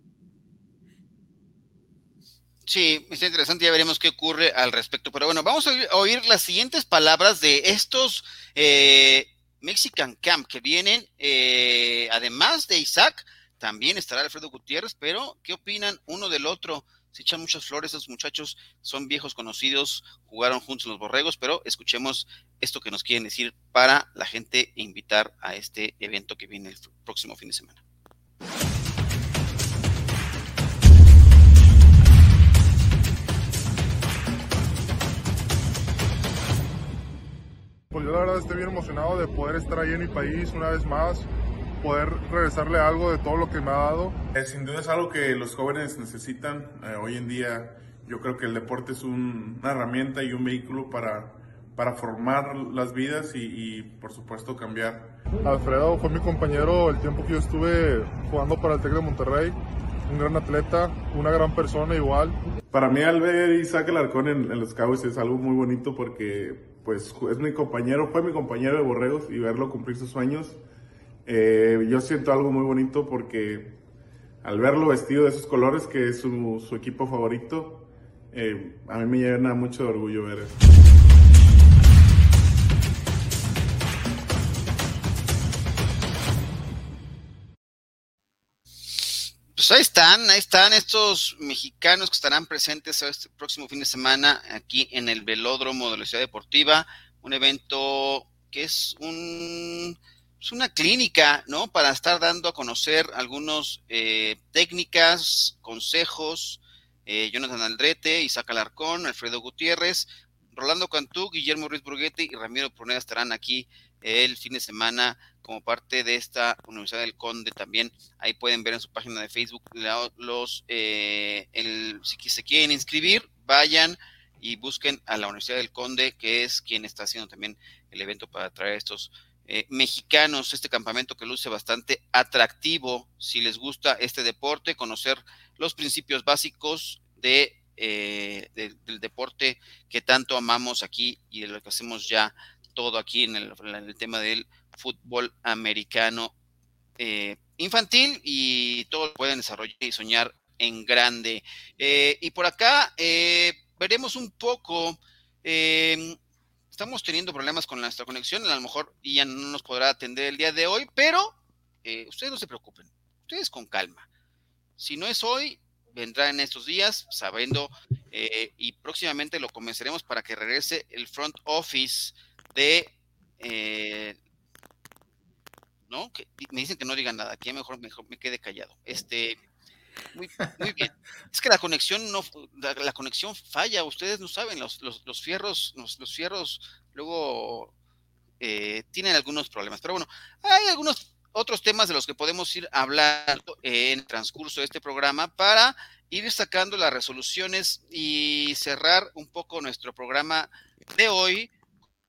Sí, está interesante, ya veremos qué ocurre al respecto. Pero bueno, vamos a oír, las siguientes palabras de estos eh, Mexican Camp que vienen, eh, además de Isaac, también estará Alfredo Gutiérrez, pero ¿qué opinan uno del otro? Se echan muchas flores, esos muchachos son viejos conocidos, jugaron juntos los borregos, pero escuchemos esto que nos quieren decir para la gente e invitar a este evento que viene el próximo fin de semana. Pues yo la verdad estoy bien emocionado de poder estar ahí en mi país una vez más, poder regresarle algo de todo lo que me ha dado. Eh, sin duda es algo que los jóvenes necesitan. Eh, hoy en día yo creo que el deporte es un, una herramienta y un vehículo para, para formar las vidas y, y, por supuesto cambiar. Alfredo fue mi compañero el tiempo que yo estuve jugando para el TEC de Monterrey. Un gran atleta, una gran persona igual. Para mí al ver Isaac Alarcón en, en los Cowboys es algo muy bonito porque pues es mi compañero, fue mi compañero de Borregos y verlo cumplir sus sueños, eh, yo siento algo muy bonito porque al verlo vestido de esos colores, que es su, equipo favorito, eh, a mí me llena mucho de orgullo ver eso. Pues ahí están, ahí están estos mexicanos que estarán presentes este próximo fin de semana aquí en el Velódromo de la Ciudad Deportiva, un evento que es un es una clínica, ¿no? Para estar dando a conocer algunos eh, técnicas, consejos. Eh, Jonathan Aldrete, Isaac Alarcón, Alfredo Gutiérrez, Rolando Cantú, Guillermo Ruiz Burguete y Ramiro Pruneda estarán aquí el fin de semana como parte de esta Universidad del Conde también. Ahí pueden ver en su página de Facebook los, eh, el, si se quieren inscribir, vayan y busquen a la Universidad del Conde, que es quien está haciendo también el evento para traer estos eh, mexicanos, este campamento que luce bastante atractivo si les gusta este deporte, conocer los principios básicos de, eh, de, del deporte que tanto amamos aquí y de lo que hacemos ya todo aquí en el, tema del fútbol americano eh, infantil y todos pueden desarrollar y soñar en grande. Y por acá veremos un poco, estamos teniendo problemas con nuestra conexión, a lo mejor ya no nos podrá atender el día de hoy, pero eh, ustedes no se preocupen, ustedes con calma. Si no es hoy, vendrá en estos días, sabiendo, eh, y próximamente lo comenzaremos para que regrese el front office de eh, ¿no? Que me dicen que no digan nada, que mejor, mejor me quede callado. Este, muy, bien. Es que la conexión no, la, conexión falla, ustedes no saben, los, los, fierros, los, los, fierros luego eh, tienen algunos problemas. Pero bueno, hay algunos otros temas de los que podemos ir hablando en el transcurso de este programa para ir sacando las resoluciones y cerrar un poco nuestro programa de hoy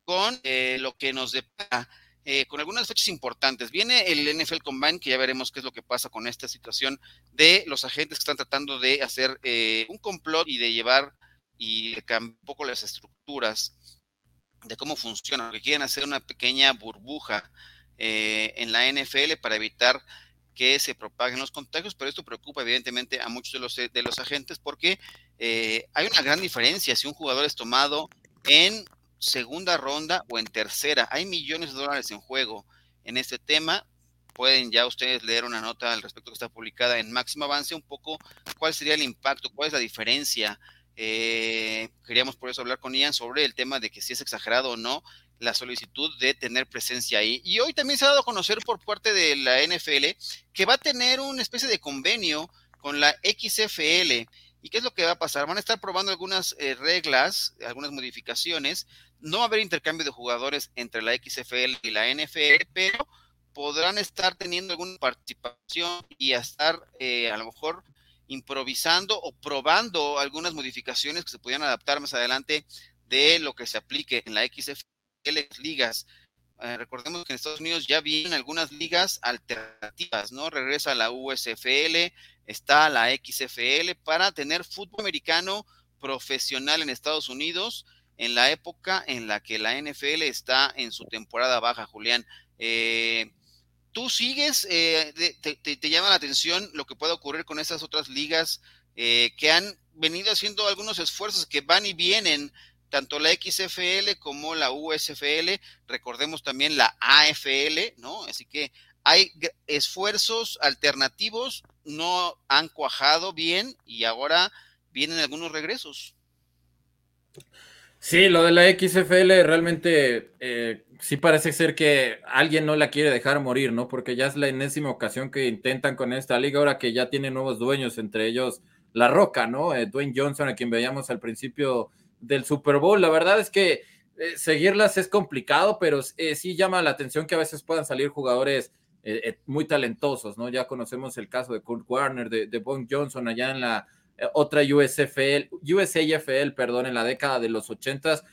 con eh, lo que nos depara eh, con algunas fechas importantes. Viene el NFL Combine, que ya veremos qué es lo que pasa con esta situación de los agentes que están tratando de hacer eh, un complot y de llevar y cambiar un poco las estructuras de cómo funciona, porque quieren hacer una pequeña burbuja eh, en la NFL para evitar que se propaguen los contagios, pero esto preocupa evidentemente a muchos de los, de los agentes porque hay una gran diferencia si un jugador es tomado en segunda ronda o en tercera. Hay millones de dólares en juego en este tema. Pueden ya ustedes leer una nota al respecto que está publicada en Máximo Avance, un poco cuál sería el impacto, cuál es la diferencia. Eh, queríamos por eso hablar con Ian sobre el tema de que si es exagerado o no la solicitud de tener presencia ahí. Y hoy también se ha dado a conocer por parte de la NFL que va a tener una especie de convenio con la XFL. ¿Y qué es lo que va a pasar? Van a estar probando algunas eh, reglas, algunas modificaciones. No va haber intercambio de jugadores entre la XFL y la NFL, pero podrán estar teniendo alguna participación y a estar eh, a lo mejor improvisando o probando algunas modificaciones que se pudieran adaptar más adelante de lo que se aplique en la XFL ligas. Eh, recordemos que en Estados Unidos ya vienen algunas ligas alternativas, ¿no? Regresa la USFL, está la XFL para tener fútbol americano profesional en Estados Unidos en la época en la que la NFL está en su temporada baja, Julián. Eh, ¿Tú sigues, eh, te, llama la atención lo que puede ocurrir con esas otras ligas eh, que han venido haciendo algunos esfuerzos que van y vienen, tanto la XFL como la USFL, recordemos también la AFL, ¿no? Así que hay esfuerzos alternativos, no han cuajado bien y ahora vienen algunos regresos. Sí, lo de la XFL realmente eh, sí parece ser que alguien no la quiere dejar morir, ¿no? Porque ya es la enésima ocasión que intentan con esta liga, ahora que ya tiene nuevos dueños, entre ellos La Roca, ¿no? Eh, Dwayne Johnson, a quien veíamos al principio del Super Bowl. La verdad es que eh, seguirlas es complicado, pero sí llama la atención que a veces puedan salir jugadores muy talentosos, ¿no? Ya conocemos el caso de Kurt Warner, de, de Johnson allá en la otra USFL, USAFL, perdón, en la década de los ochentas.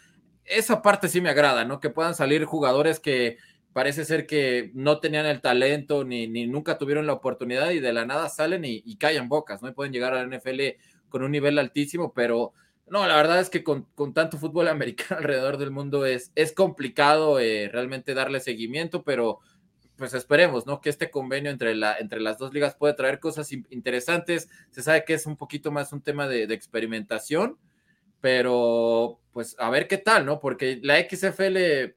Esa parte sí me agrada, ¿no? Que puedan salir jugadores que parece ser que no tenían el talento ni, ni nunca tuvieron la oportunidad y de la nada salen y, y callan bocas, ¿no? Y pueden llegar a la NFL con un nivel altísimo, pero no, la verdad es que con, tanto fútbol [laughs] americano alrededor del mundo es, es complicado eh, realmente darle seguimiento, pero pues esperemos, ¿no? Que este convenio entre, la, entre las dos ligas puede traer cosas interesantes. Se sabe que es un poquito más un tema de, experimentación, pero pues a ver qué tal, ¿no? Porque la XFL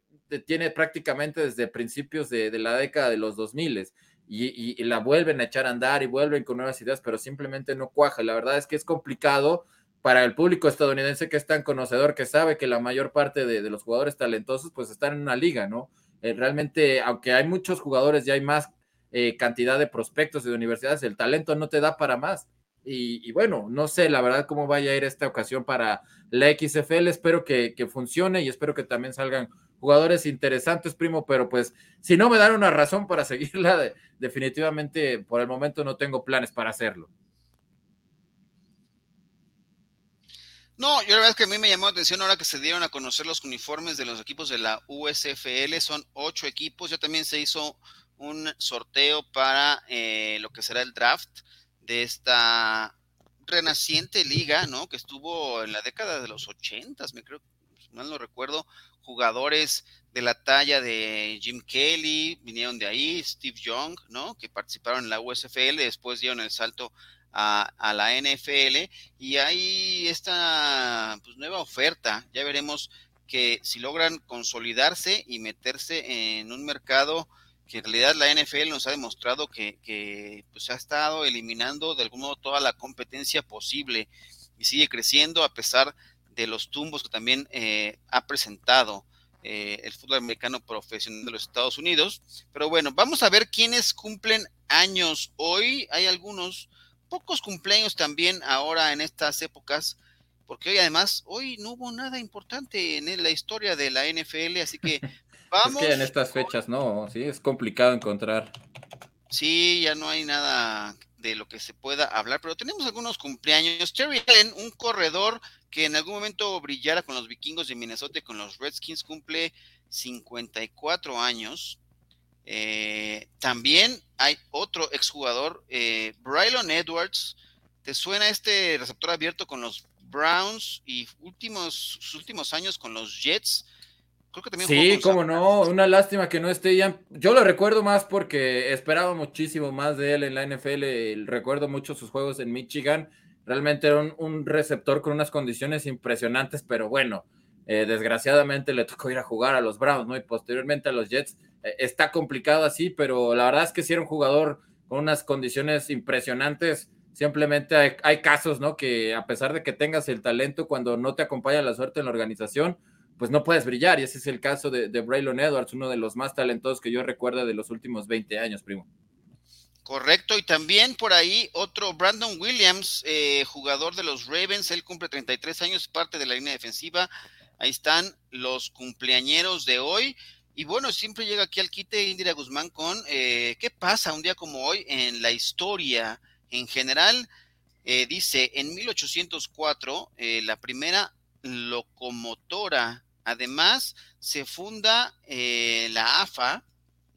tiene prácticamente desde principios de, la década de los 2000 y, y, la vuelven a echar a andar y vuelven con nuevas ideas, pero simplemente no cuaja. La verdad es que es complicado para el público estadounidense que es tan conocedor, que sabe que la mayor parte de, los jugadores talentosos pues están en una liga, ¿no? Eh, realmente, aunque hay muchos jugadores y hay más eh, cantidad de prospectos de universidades, el talento no te da para más. Y, bueno, no sé la verdad cómo vaya a ir esta ocasión para la XFL. Espero que, que, funcione y espero que también salgan jugadores interesantes, primo. Pero pues, si no me dan una razón para [laughs] seguirla, definitivamente por el momento no tengo planes para hacerlo. No, yo la verdad es que a mí me llamó la atención ahora que se dieron a conocer los uniformes de los equipos de la USFL. Son ocho equipos. Ya también se hizo un sorteo para eh, lo que será el draft de esta renaciente liga, ¿no? Que estuvo en la década de los ochentas, me creo, mal no recuerdo, jugadores de la talla de Jim Kelly vinieron de ahí, Steve Young, ¿no? Que participaron en la USFL, después dieron el salto a, la NFL y hay esta pues, nueva oferta. Ya veremos que si logran consolidarse y meterse en un mercado que en realidad la NFL nos ha demostrado que, que pues, ha estado eliminando de algún modo toda la competencia posible y sigue creciendo a pesar de los tumbos que también eh, ha presentado eh, el fútbol americano profesional de los Estados Unidos. Pero bueno, vamos a ver quiénes cumplen años hoy. Hay algunos pocos cumpleaños también ahora en estas épocas, porque hoy además, hoy no hubo nada importante en la historia de la NFL, así que vamos. [laughs] Es que en estas fechas, no, sí, es complicado encontrar. Sí, ya no hay nada de lo que se pueda hablar, pero tenemos algunos cumpleaños. Terry Allen, un corredor que en algún momento brillara con los vikingos de Minnesota y con los Redskins, cumple 54 años. Eh, también hay otro exjugador, eh, Brylon Edwards. ¿Te suena este receptor abierto con los Browns y últimos, sus últimos años con los Jets? Creo que también sí, como no, una lástima que no esté ya. Yo lo recuerdo más porque esperaba muchísimo más de él en la NFL. Recuerdo mucho sus juegos en Michigan. Realmente era un, receptor con unas condiciones impresionantes, pero bueno, eh, desgraciadamente le tocó ir a jugar a los Browns, ¿no? Y posteriormente a los Jets está complicado así, pero la verdad es que si era un jugador con unas condiciones impresionantes, simplemente hay, casos, ¿no? Que a pesar de que tengas el talento, cuando no te acompaña la suerte en la organización, pues no puedes brillar. Y ese es el caso de, de Braylon Edwards, uno de los más talentosos que yo recuerdo de los últimos 20 años, primo. Correcto, y también por ahí otro Brandon Williams, eh, jugador de los Ravens, él cumple 33 años, parte de la línea defensiva. Ahí están los cumpleañeros de hoy. Y bueno, siempre llega aquí al quite Indira Guzmán con eh, qué pasa un día como hoy en la historia en general. Eh, dice, en 1804, eh, la primera locomotora, además, se funda la AFA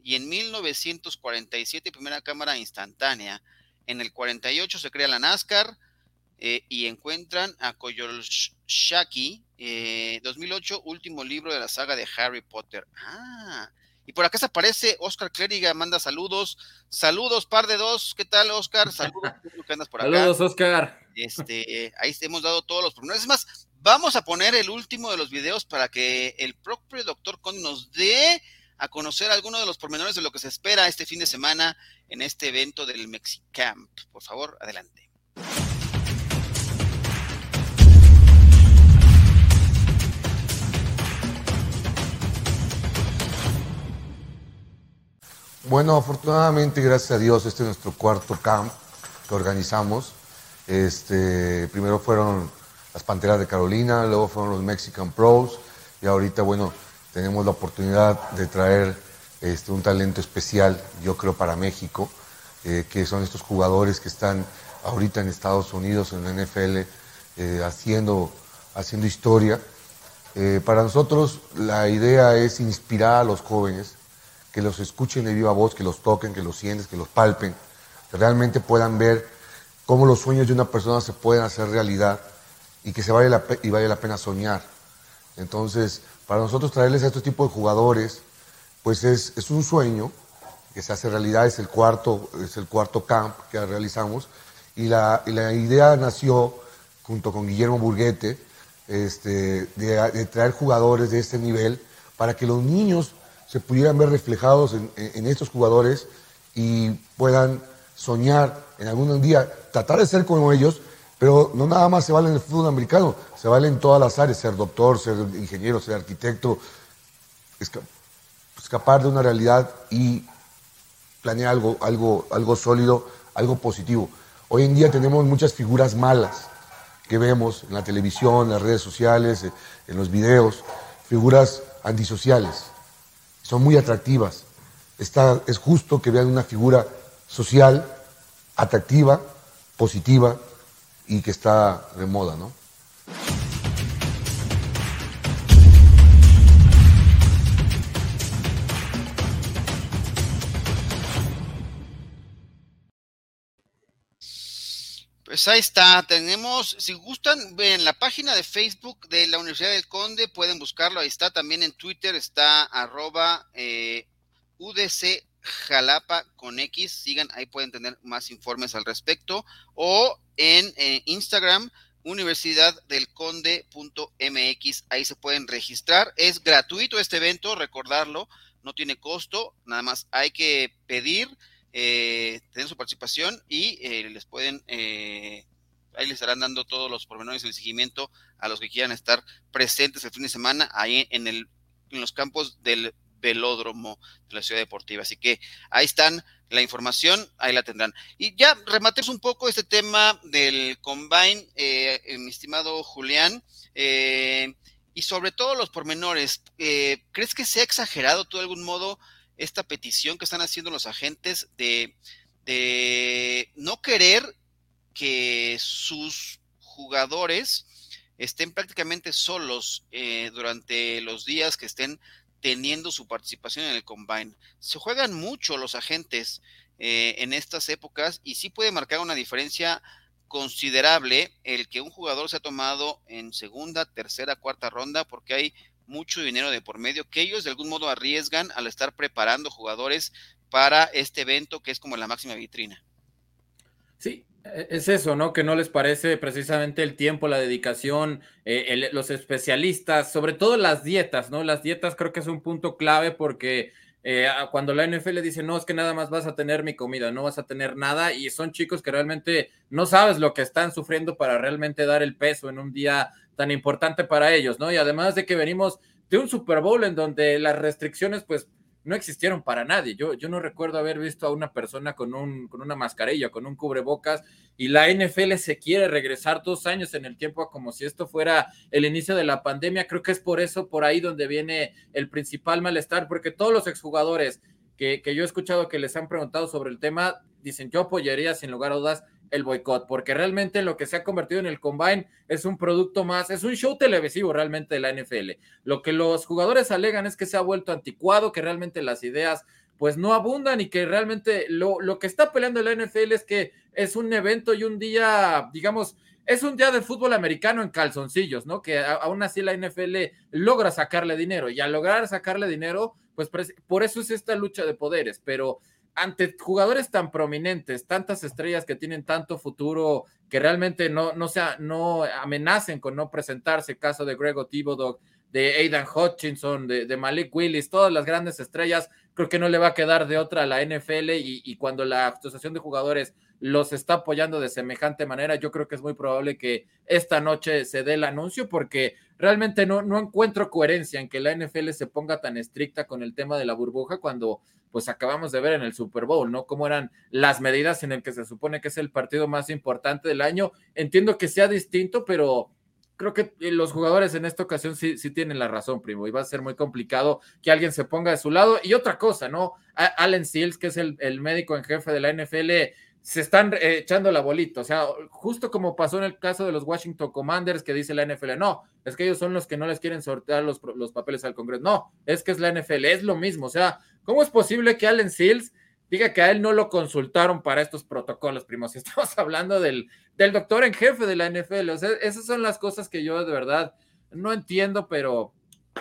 y en 1947, primera cámara instantánea. En el 48 se crea la NASCAR y encuentran a Koyoshaki, 2008, eh, último libro de la saga de Harry Potter. Ah, y por acá se aparece Oscar Clériga, manda saludos. Saludos, par de dos. ¿Qué tal, Oscar? Saludos, [laughs] que andas por acá. Saludos, Oscar. Este, ahí hemos dado todos los pormenores. Es más, vamos a poner el último de los videos para que el propio doctor Con nos dé a conocer algunos de los pormenores de lo que se espera este fin de semana en este evento del Mexicamp. Por favor, adelante. Bueno, afortunadamente, gracias a Dios, este es nuestro cuarto camp que organizamos. Este, primero fueron las Panteras de Carolina, luego fueron los Mexican Pros y ahorita, bueno, tenemos la oportunidad de traer este, un talento especial, yo creo, para México, eh, que son estos jugadores que están ahorita en Estados Unidos, en la NFL, eh, haciendo, haciendo historia. Eh, para nosotros la idea es inspirar a los jóvenes, que los escuchen de viva voz, que los toquen, que los sienten, que los palpen, que realmente puedan ver cómo los sueños de una persona se pueden hacer realidad y que se vale la, y vale la pena soñar. Entonces, para nosotros traerles a este tipo de jugadores, pues es, es, un sueño que se hace realidad, es el cuarto, es el cuarto camp que realizamos, y la, y la idea nació junto con Guillermo Burguete, este, de, traer jugadores de este nivel para que los niños se pudieran ver reflejados en, estos jugadores y puedan soñar en algún día, tratar de ser como ellos, pero no nada más se vale en el fútbol americano, se vale en todas las áreas, ser doctor, ser ingeniero, ser arquitecto, escapar de una realidad y planear algo, algo, algo sólido, algo positivo. Hoy en día tenemos muchas figuras malas que vemos en la televisión, en las redes sociales, eh, en los videos, figuras antisociales. Son muy atractivas. Está, es justo que vean una figura social, atractiva, positiva y que está de moda, ¿no? Pues ahí está, tenemos, si gustan, en la página de Facebook de la Universidad del Conde, pueden buscarlo, ahí está, también en Twitter está arroba eh, UDC Jalapa con X, sigan, ahí pueden tener más informes al respecto, o en eh, Instagram, Universidad del Conde.mx, ahí se pueden registrar, es gratuito este evento, recordarlo, no tiene costo, nada más hay que pedir eh, su participación y eh, les pueden, eh, ahí les estarán dando todos los pormenores del seguimiento a los que quieran estar presentes el fin de semana ahí en, el, en los campos del velódromo de la ciudad deportiva. Así que ahí están la información, ahí la tendrán. Y ya rematemos un poco este tema del combine, eh, mi estimado Julián, eh, y sobre todo los pormenores. Eh, ¿Crees que se ha exagerado tú de algún modo esta petición que están haciendo los agentes de, no querer que sus jugadores estén prácticamente solos eh, durante los días que estén teniendo su participación en el combine. Se juegan mucho los agentes eh, en estas épocas y sí puede marcar una diferencia considerable el que un jugador se ha tomado en segunda, tercera, cuarta ronda, porque hay mucho dinero de por medio que ellos de algún modo arriesgan al estar preparando jugadores para este evento que es como la máxima vitrina. Sí, e, es eso, ¿no? Que no les parece precisamente el tiempo, la dedicación, eh, los especialistas, sobre todo las dietas, ¿no? Las dietas creo que es un punto clave porque eh, cuando la NFL dice, no, es que nada más vas a tener mi comida, no vas a tener nada, y son chicos que realmente no sabes lo que están sufriendo para realmente dar el peso en un día tan importante para ellos, ¿no? Y además de que venimos de un Super Bowl en donde las restricciones, pues, no existieron para nadie. Yo, yo no recuerdo haber visto a una persona con, un, con una mascarilla, con un cubrebocas, y la NFL se quiere regresar dos años en el tiempo como si esto fuera el inicio de la pandemia. Creo que es por eso, por ahí donde viene el principal malestar, porque todos los exjugadores que, que yo he escuchado que les han preguntado sobre el tema, dicen, yo apoyaría sin lugar a dudas el boicot, porque realmente lo que se ha convertido en el combine es un producto más, es un show televisivo realmente de la NFL. Lo que los jugadores alegan es que se ha vuelto anticuado, que realmente las ideas pues no abundan y que realmente lo, lo que está peleando la NFL es que es un evento y un día, digamos, es un día de fútbol americano en calzoncillos, ¿no? Que aún así la NFL logra sacarle dinero y al lograr sacarle dinero, pues por eso es esta lucha de poderes, pero ante jugadores tan prominentes, tantas estrellas que tienen tanto futuro, que realmente no, no, sea, no amenacen con no presentarse, caso de Grego Thibodeau, de Aidan Hutchinson, de, Malik Willis, todas las grandes estrellas, creo que no le va a quedar de otra a la NFL y, cuando la Asociación de Jugadores los está apoyando de semejante manera, yo creo que es muy probable que esta noche se dé el anuncio porque realmente no, no encuentro coherencia en que la NFL se ponga tan estricta con el tema de la burbuja cuando pues acabamos de ver en el Super Bowl, ¿no? Cómo eran las medidas en el que se supone que es el partido más importante del año. Entiendo que sea distinto, pero creo que los jugadores en esta ocasión sí, sí tienen la razón, primo, y va a ser muy complicado que alguien se ponga de su lado. Y otra cosa, ¿no? Allen Seals, que es el, el médico en jefe de la NFL, se están eh, echando la bolita. O sea, justo como pasó en el caso de los Washington Commanders, que dice la NFL, no, es que ellos son los que no les quieren sortear los, los papeles al Congreso. No, es que es la NFL, es lo mismo. O sea, ¿cómo es posible que Allen Seals diga que a él no lo consultaron para estos protocolos, primos? [laughs] Estamos hablando del, del doctor en jefe de la NFL. O sea, esas son las cosas que yo de verdad no entiendo, pero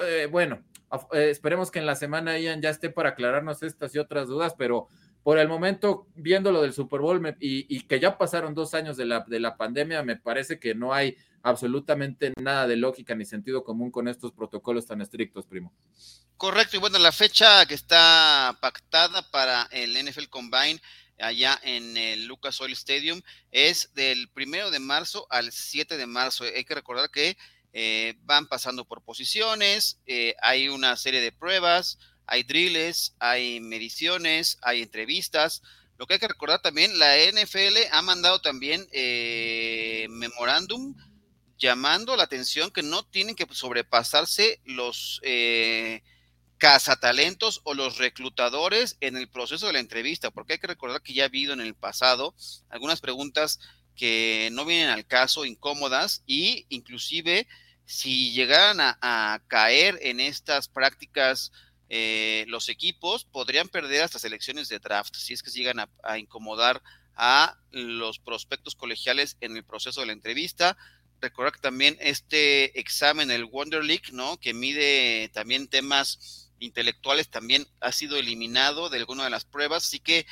eh, bueno, eh, esperemos que en la semana Ian ya esté para aclararnos estas y otras dudas, pero por el momento, viendo lo del Super Bowl y, que ya pasaron dos años de la, de la pandemia, me parece que no hay absolutamente nada de lógica ni sentido común con estos protocolos tan estrictos, primo. Correcto, y bueno, la fecha que está pactada para el NFL Combine allá en el Lucas Oil Stadium es del primero de marzo al 7 de marzo. Hay que recordar que eh, van pasando por posiciones, eh, hay una serie de pruebas, hay drills, hay mediciones, hay entrevistas. Lo que hay que recordar también, la NFL ha mandado también eh, memorándum llamando la atención que no tienen que sobrepasarse los eh, cazatalentos o los reclutadores en el proceso de la entrevista, porque hay que recordar que ya ha habido en el pasado algunas preguntas que no vienen al caso, incómodas, y inclusive si llegaran a caer en estas prácticas eh, los equipos podrían perder hasta selecciones de draft si es que llegan a, incomodar a los prospectos colegiales en el proceso de la entrevista. Recordar que también este examen, el Wonder League, ¿no? Que mide también temas intelectuales, también ha sido eliminado de alguna de las pruebas, así que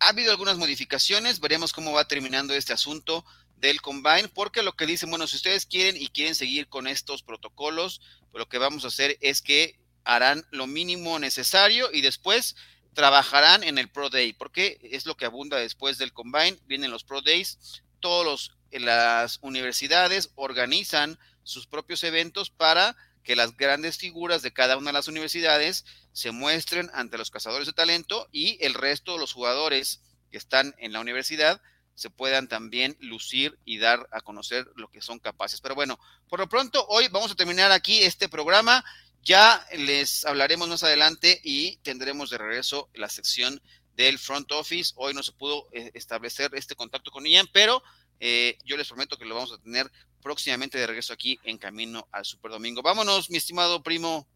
ha habido algunas modificaciones, veremos cómo va terminando este asunto del Combine, porque lo que dicen, bueno, si ustedes quieren y quieren seguir con estos protocolos, pues lo que vamos a hacer es que harán lo mínimo necesario y después trabajarán en el Pro Day, porque es lo que abunda después del Combine, vienen los Pro Days, todos los, las universidades organizan sus propios eventos para que las grandes figuras de cada una de las universidades se muestren ante los cazadores de talento y el resto de los jugadores que están en la universidad se puedan también lucir y dar a conocer lo que son capaces. Pero bueno, por lo pronto hoy vamos a terminar aquí este programa ya les hablaremos más adelante y tendremos de regreso la sección del front office. Hoy no se pudo eh, establecer este contacto con Ian, pero eh, yo les prometo que lo vamos a tener próximamente de regreso aquí en camino al Super Domingo. Vámonos, mi estimado primo.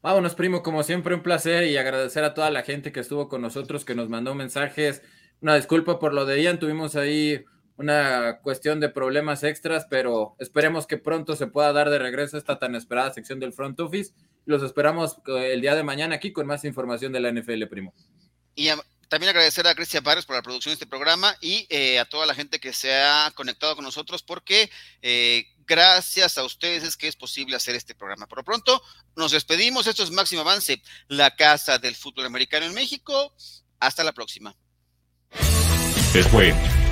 Vámonos, primo, como siempre, un placer y agradecer a toda la gente que estuvo con nosotros, que nos mandó mensajes. Una disculpa por lo de Ian, tuvimos ahí una cuestión de problemas extras, pero esperemos que pronto se pueda dar de regreso esta tan esperada sección del front office. Los esperamos eh, el día de mañana aquí con más información de la NFL, primo. Y también agradecer a Cristian Barres por la producción de este programa y eh, a toda la gente que se ha conectado con nosotros porque eh, gracias a ustedes es que es posible hacer este programa. Por lo pronto, nos despedimos. Esto es Máximo Avance, la casa del fútbol americano en México. Hasta la próxima. Después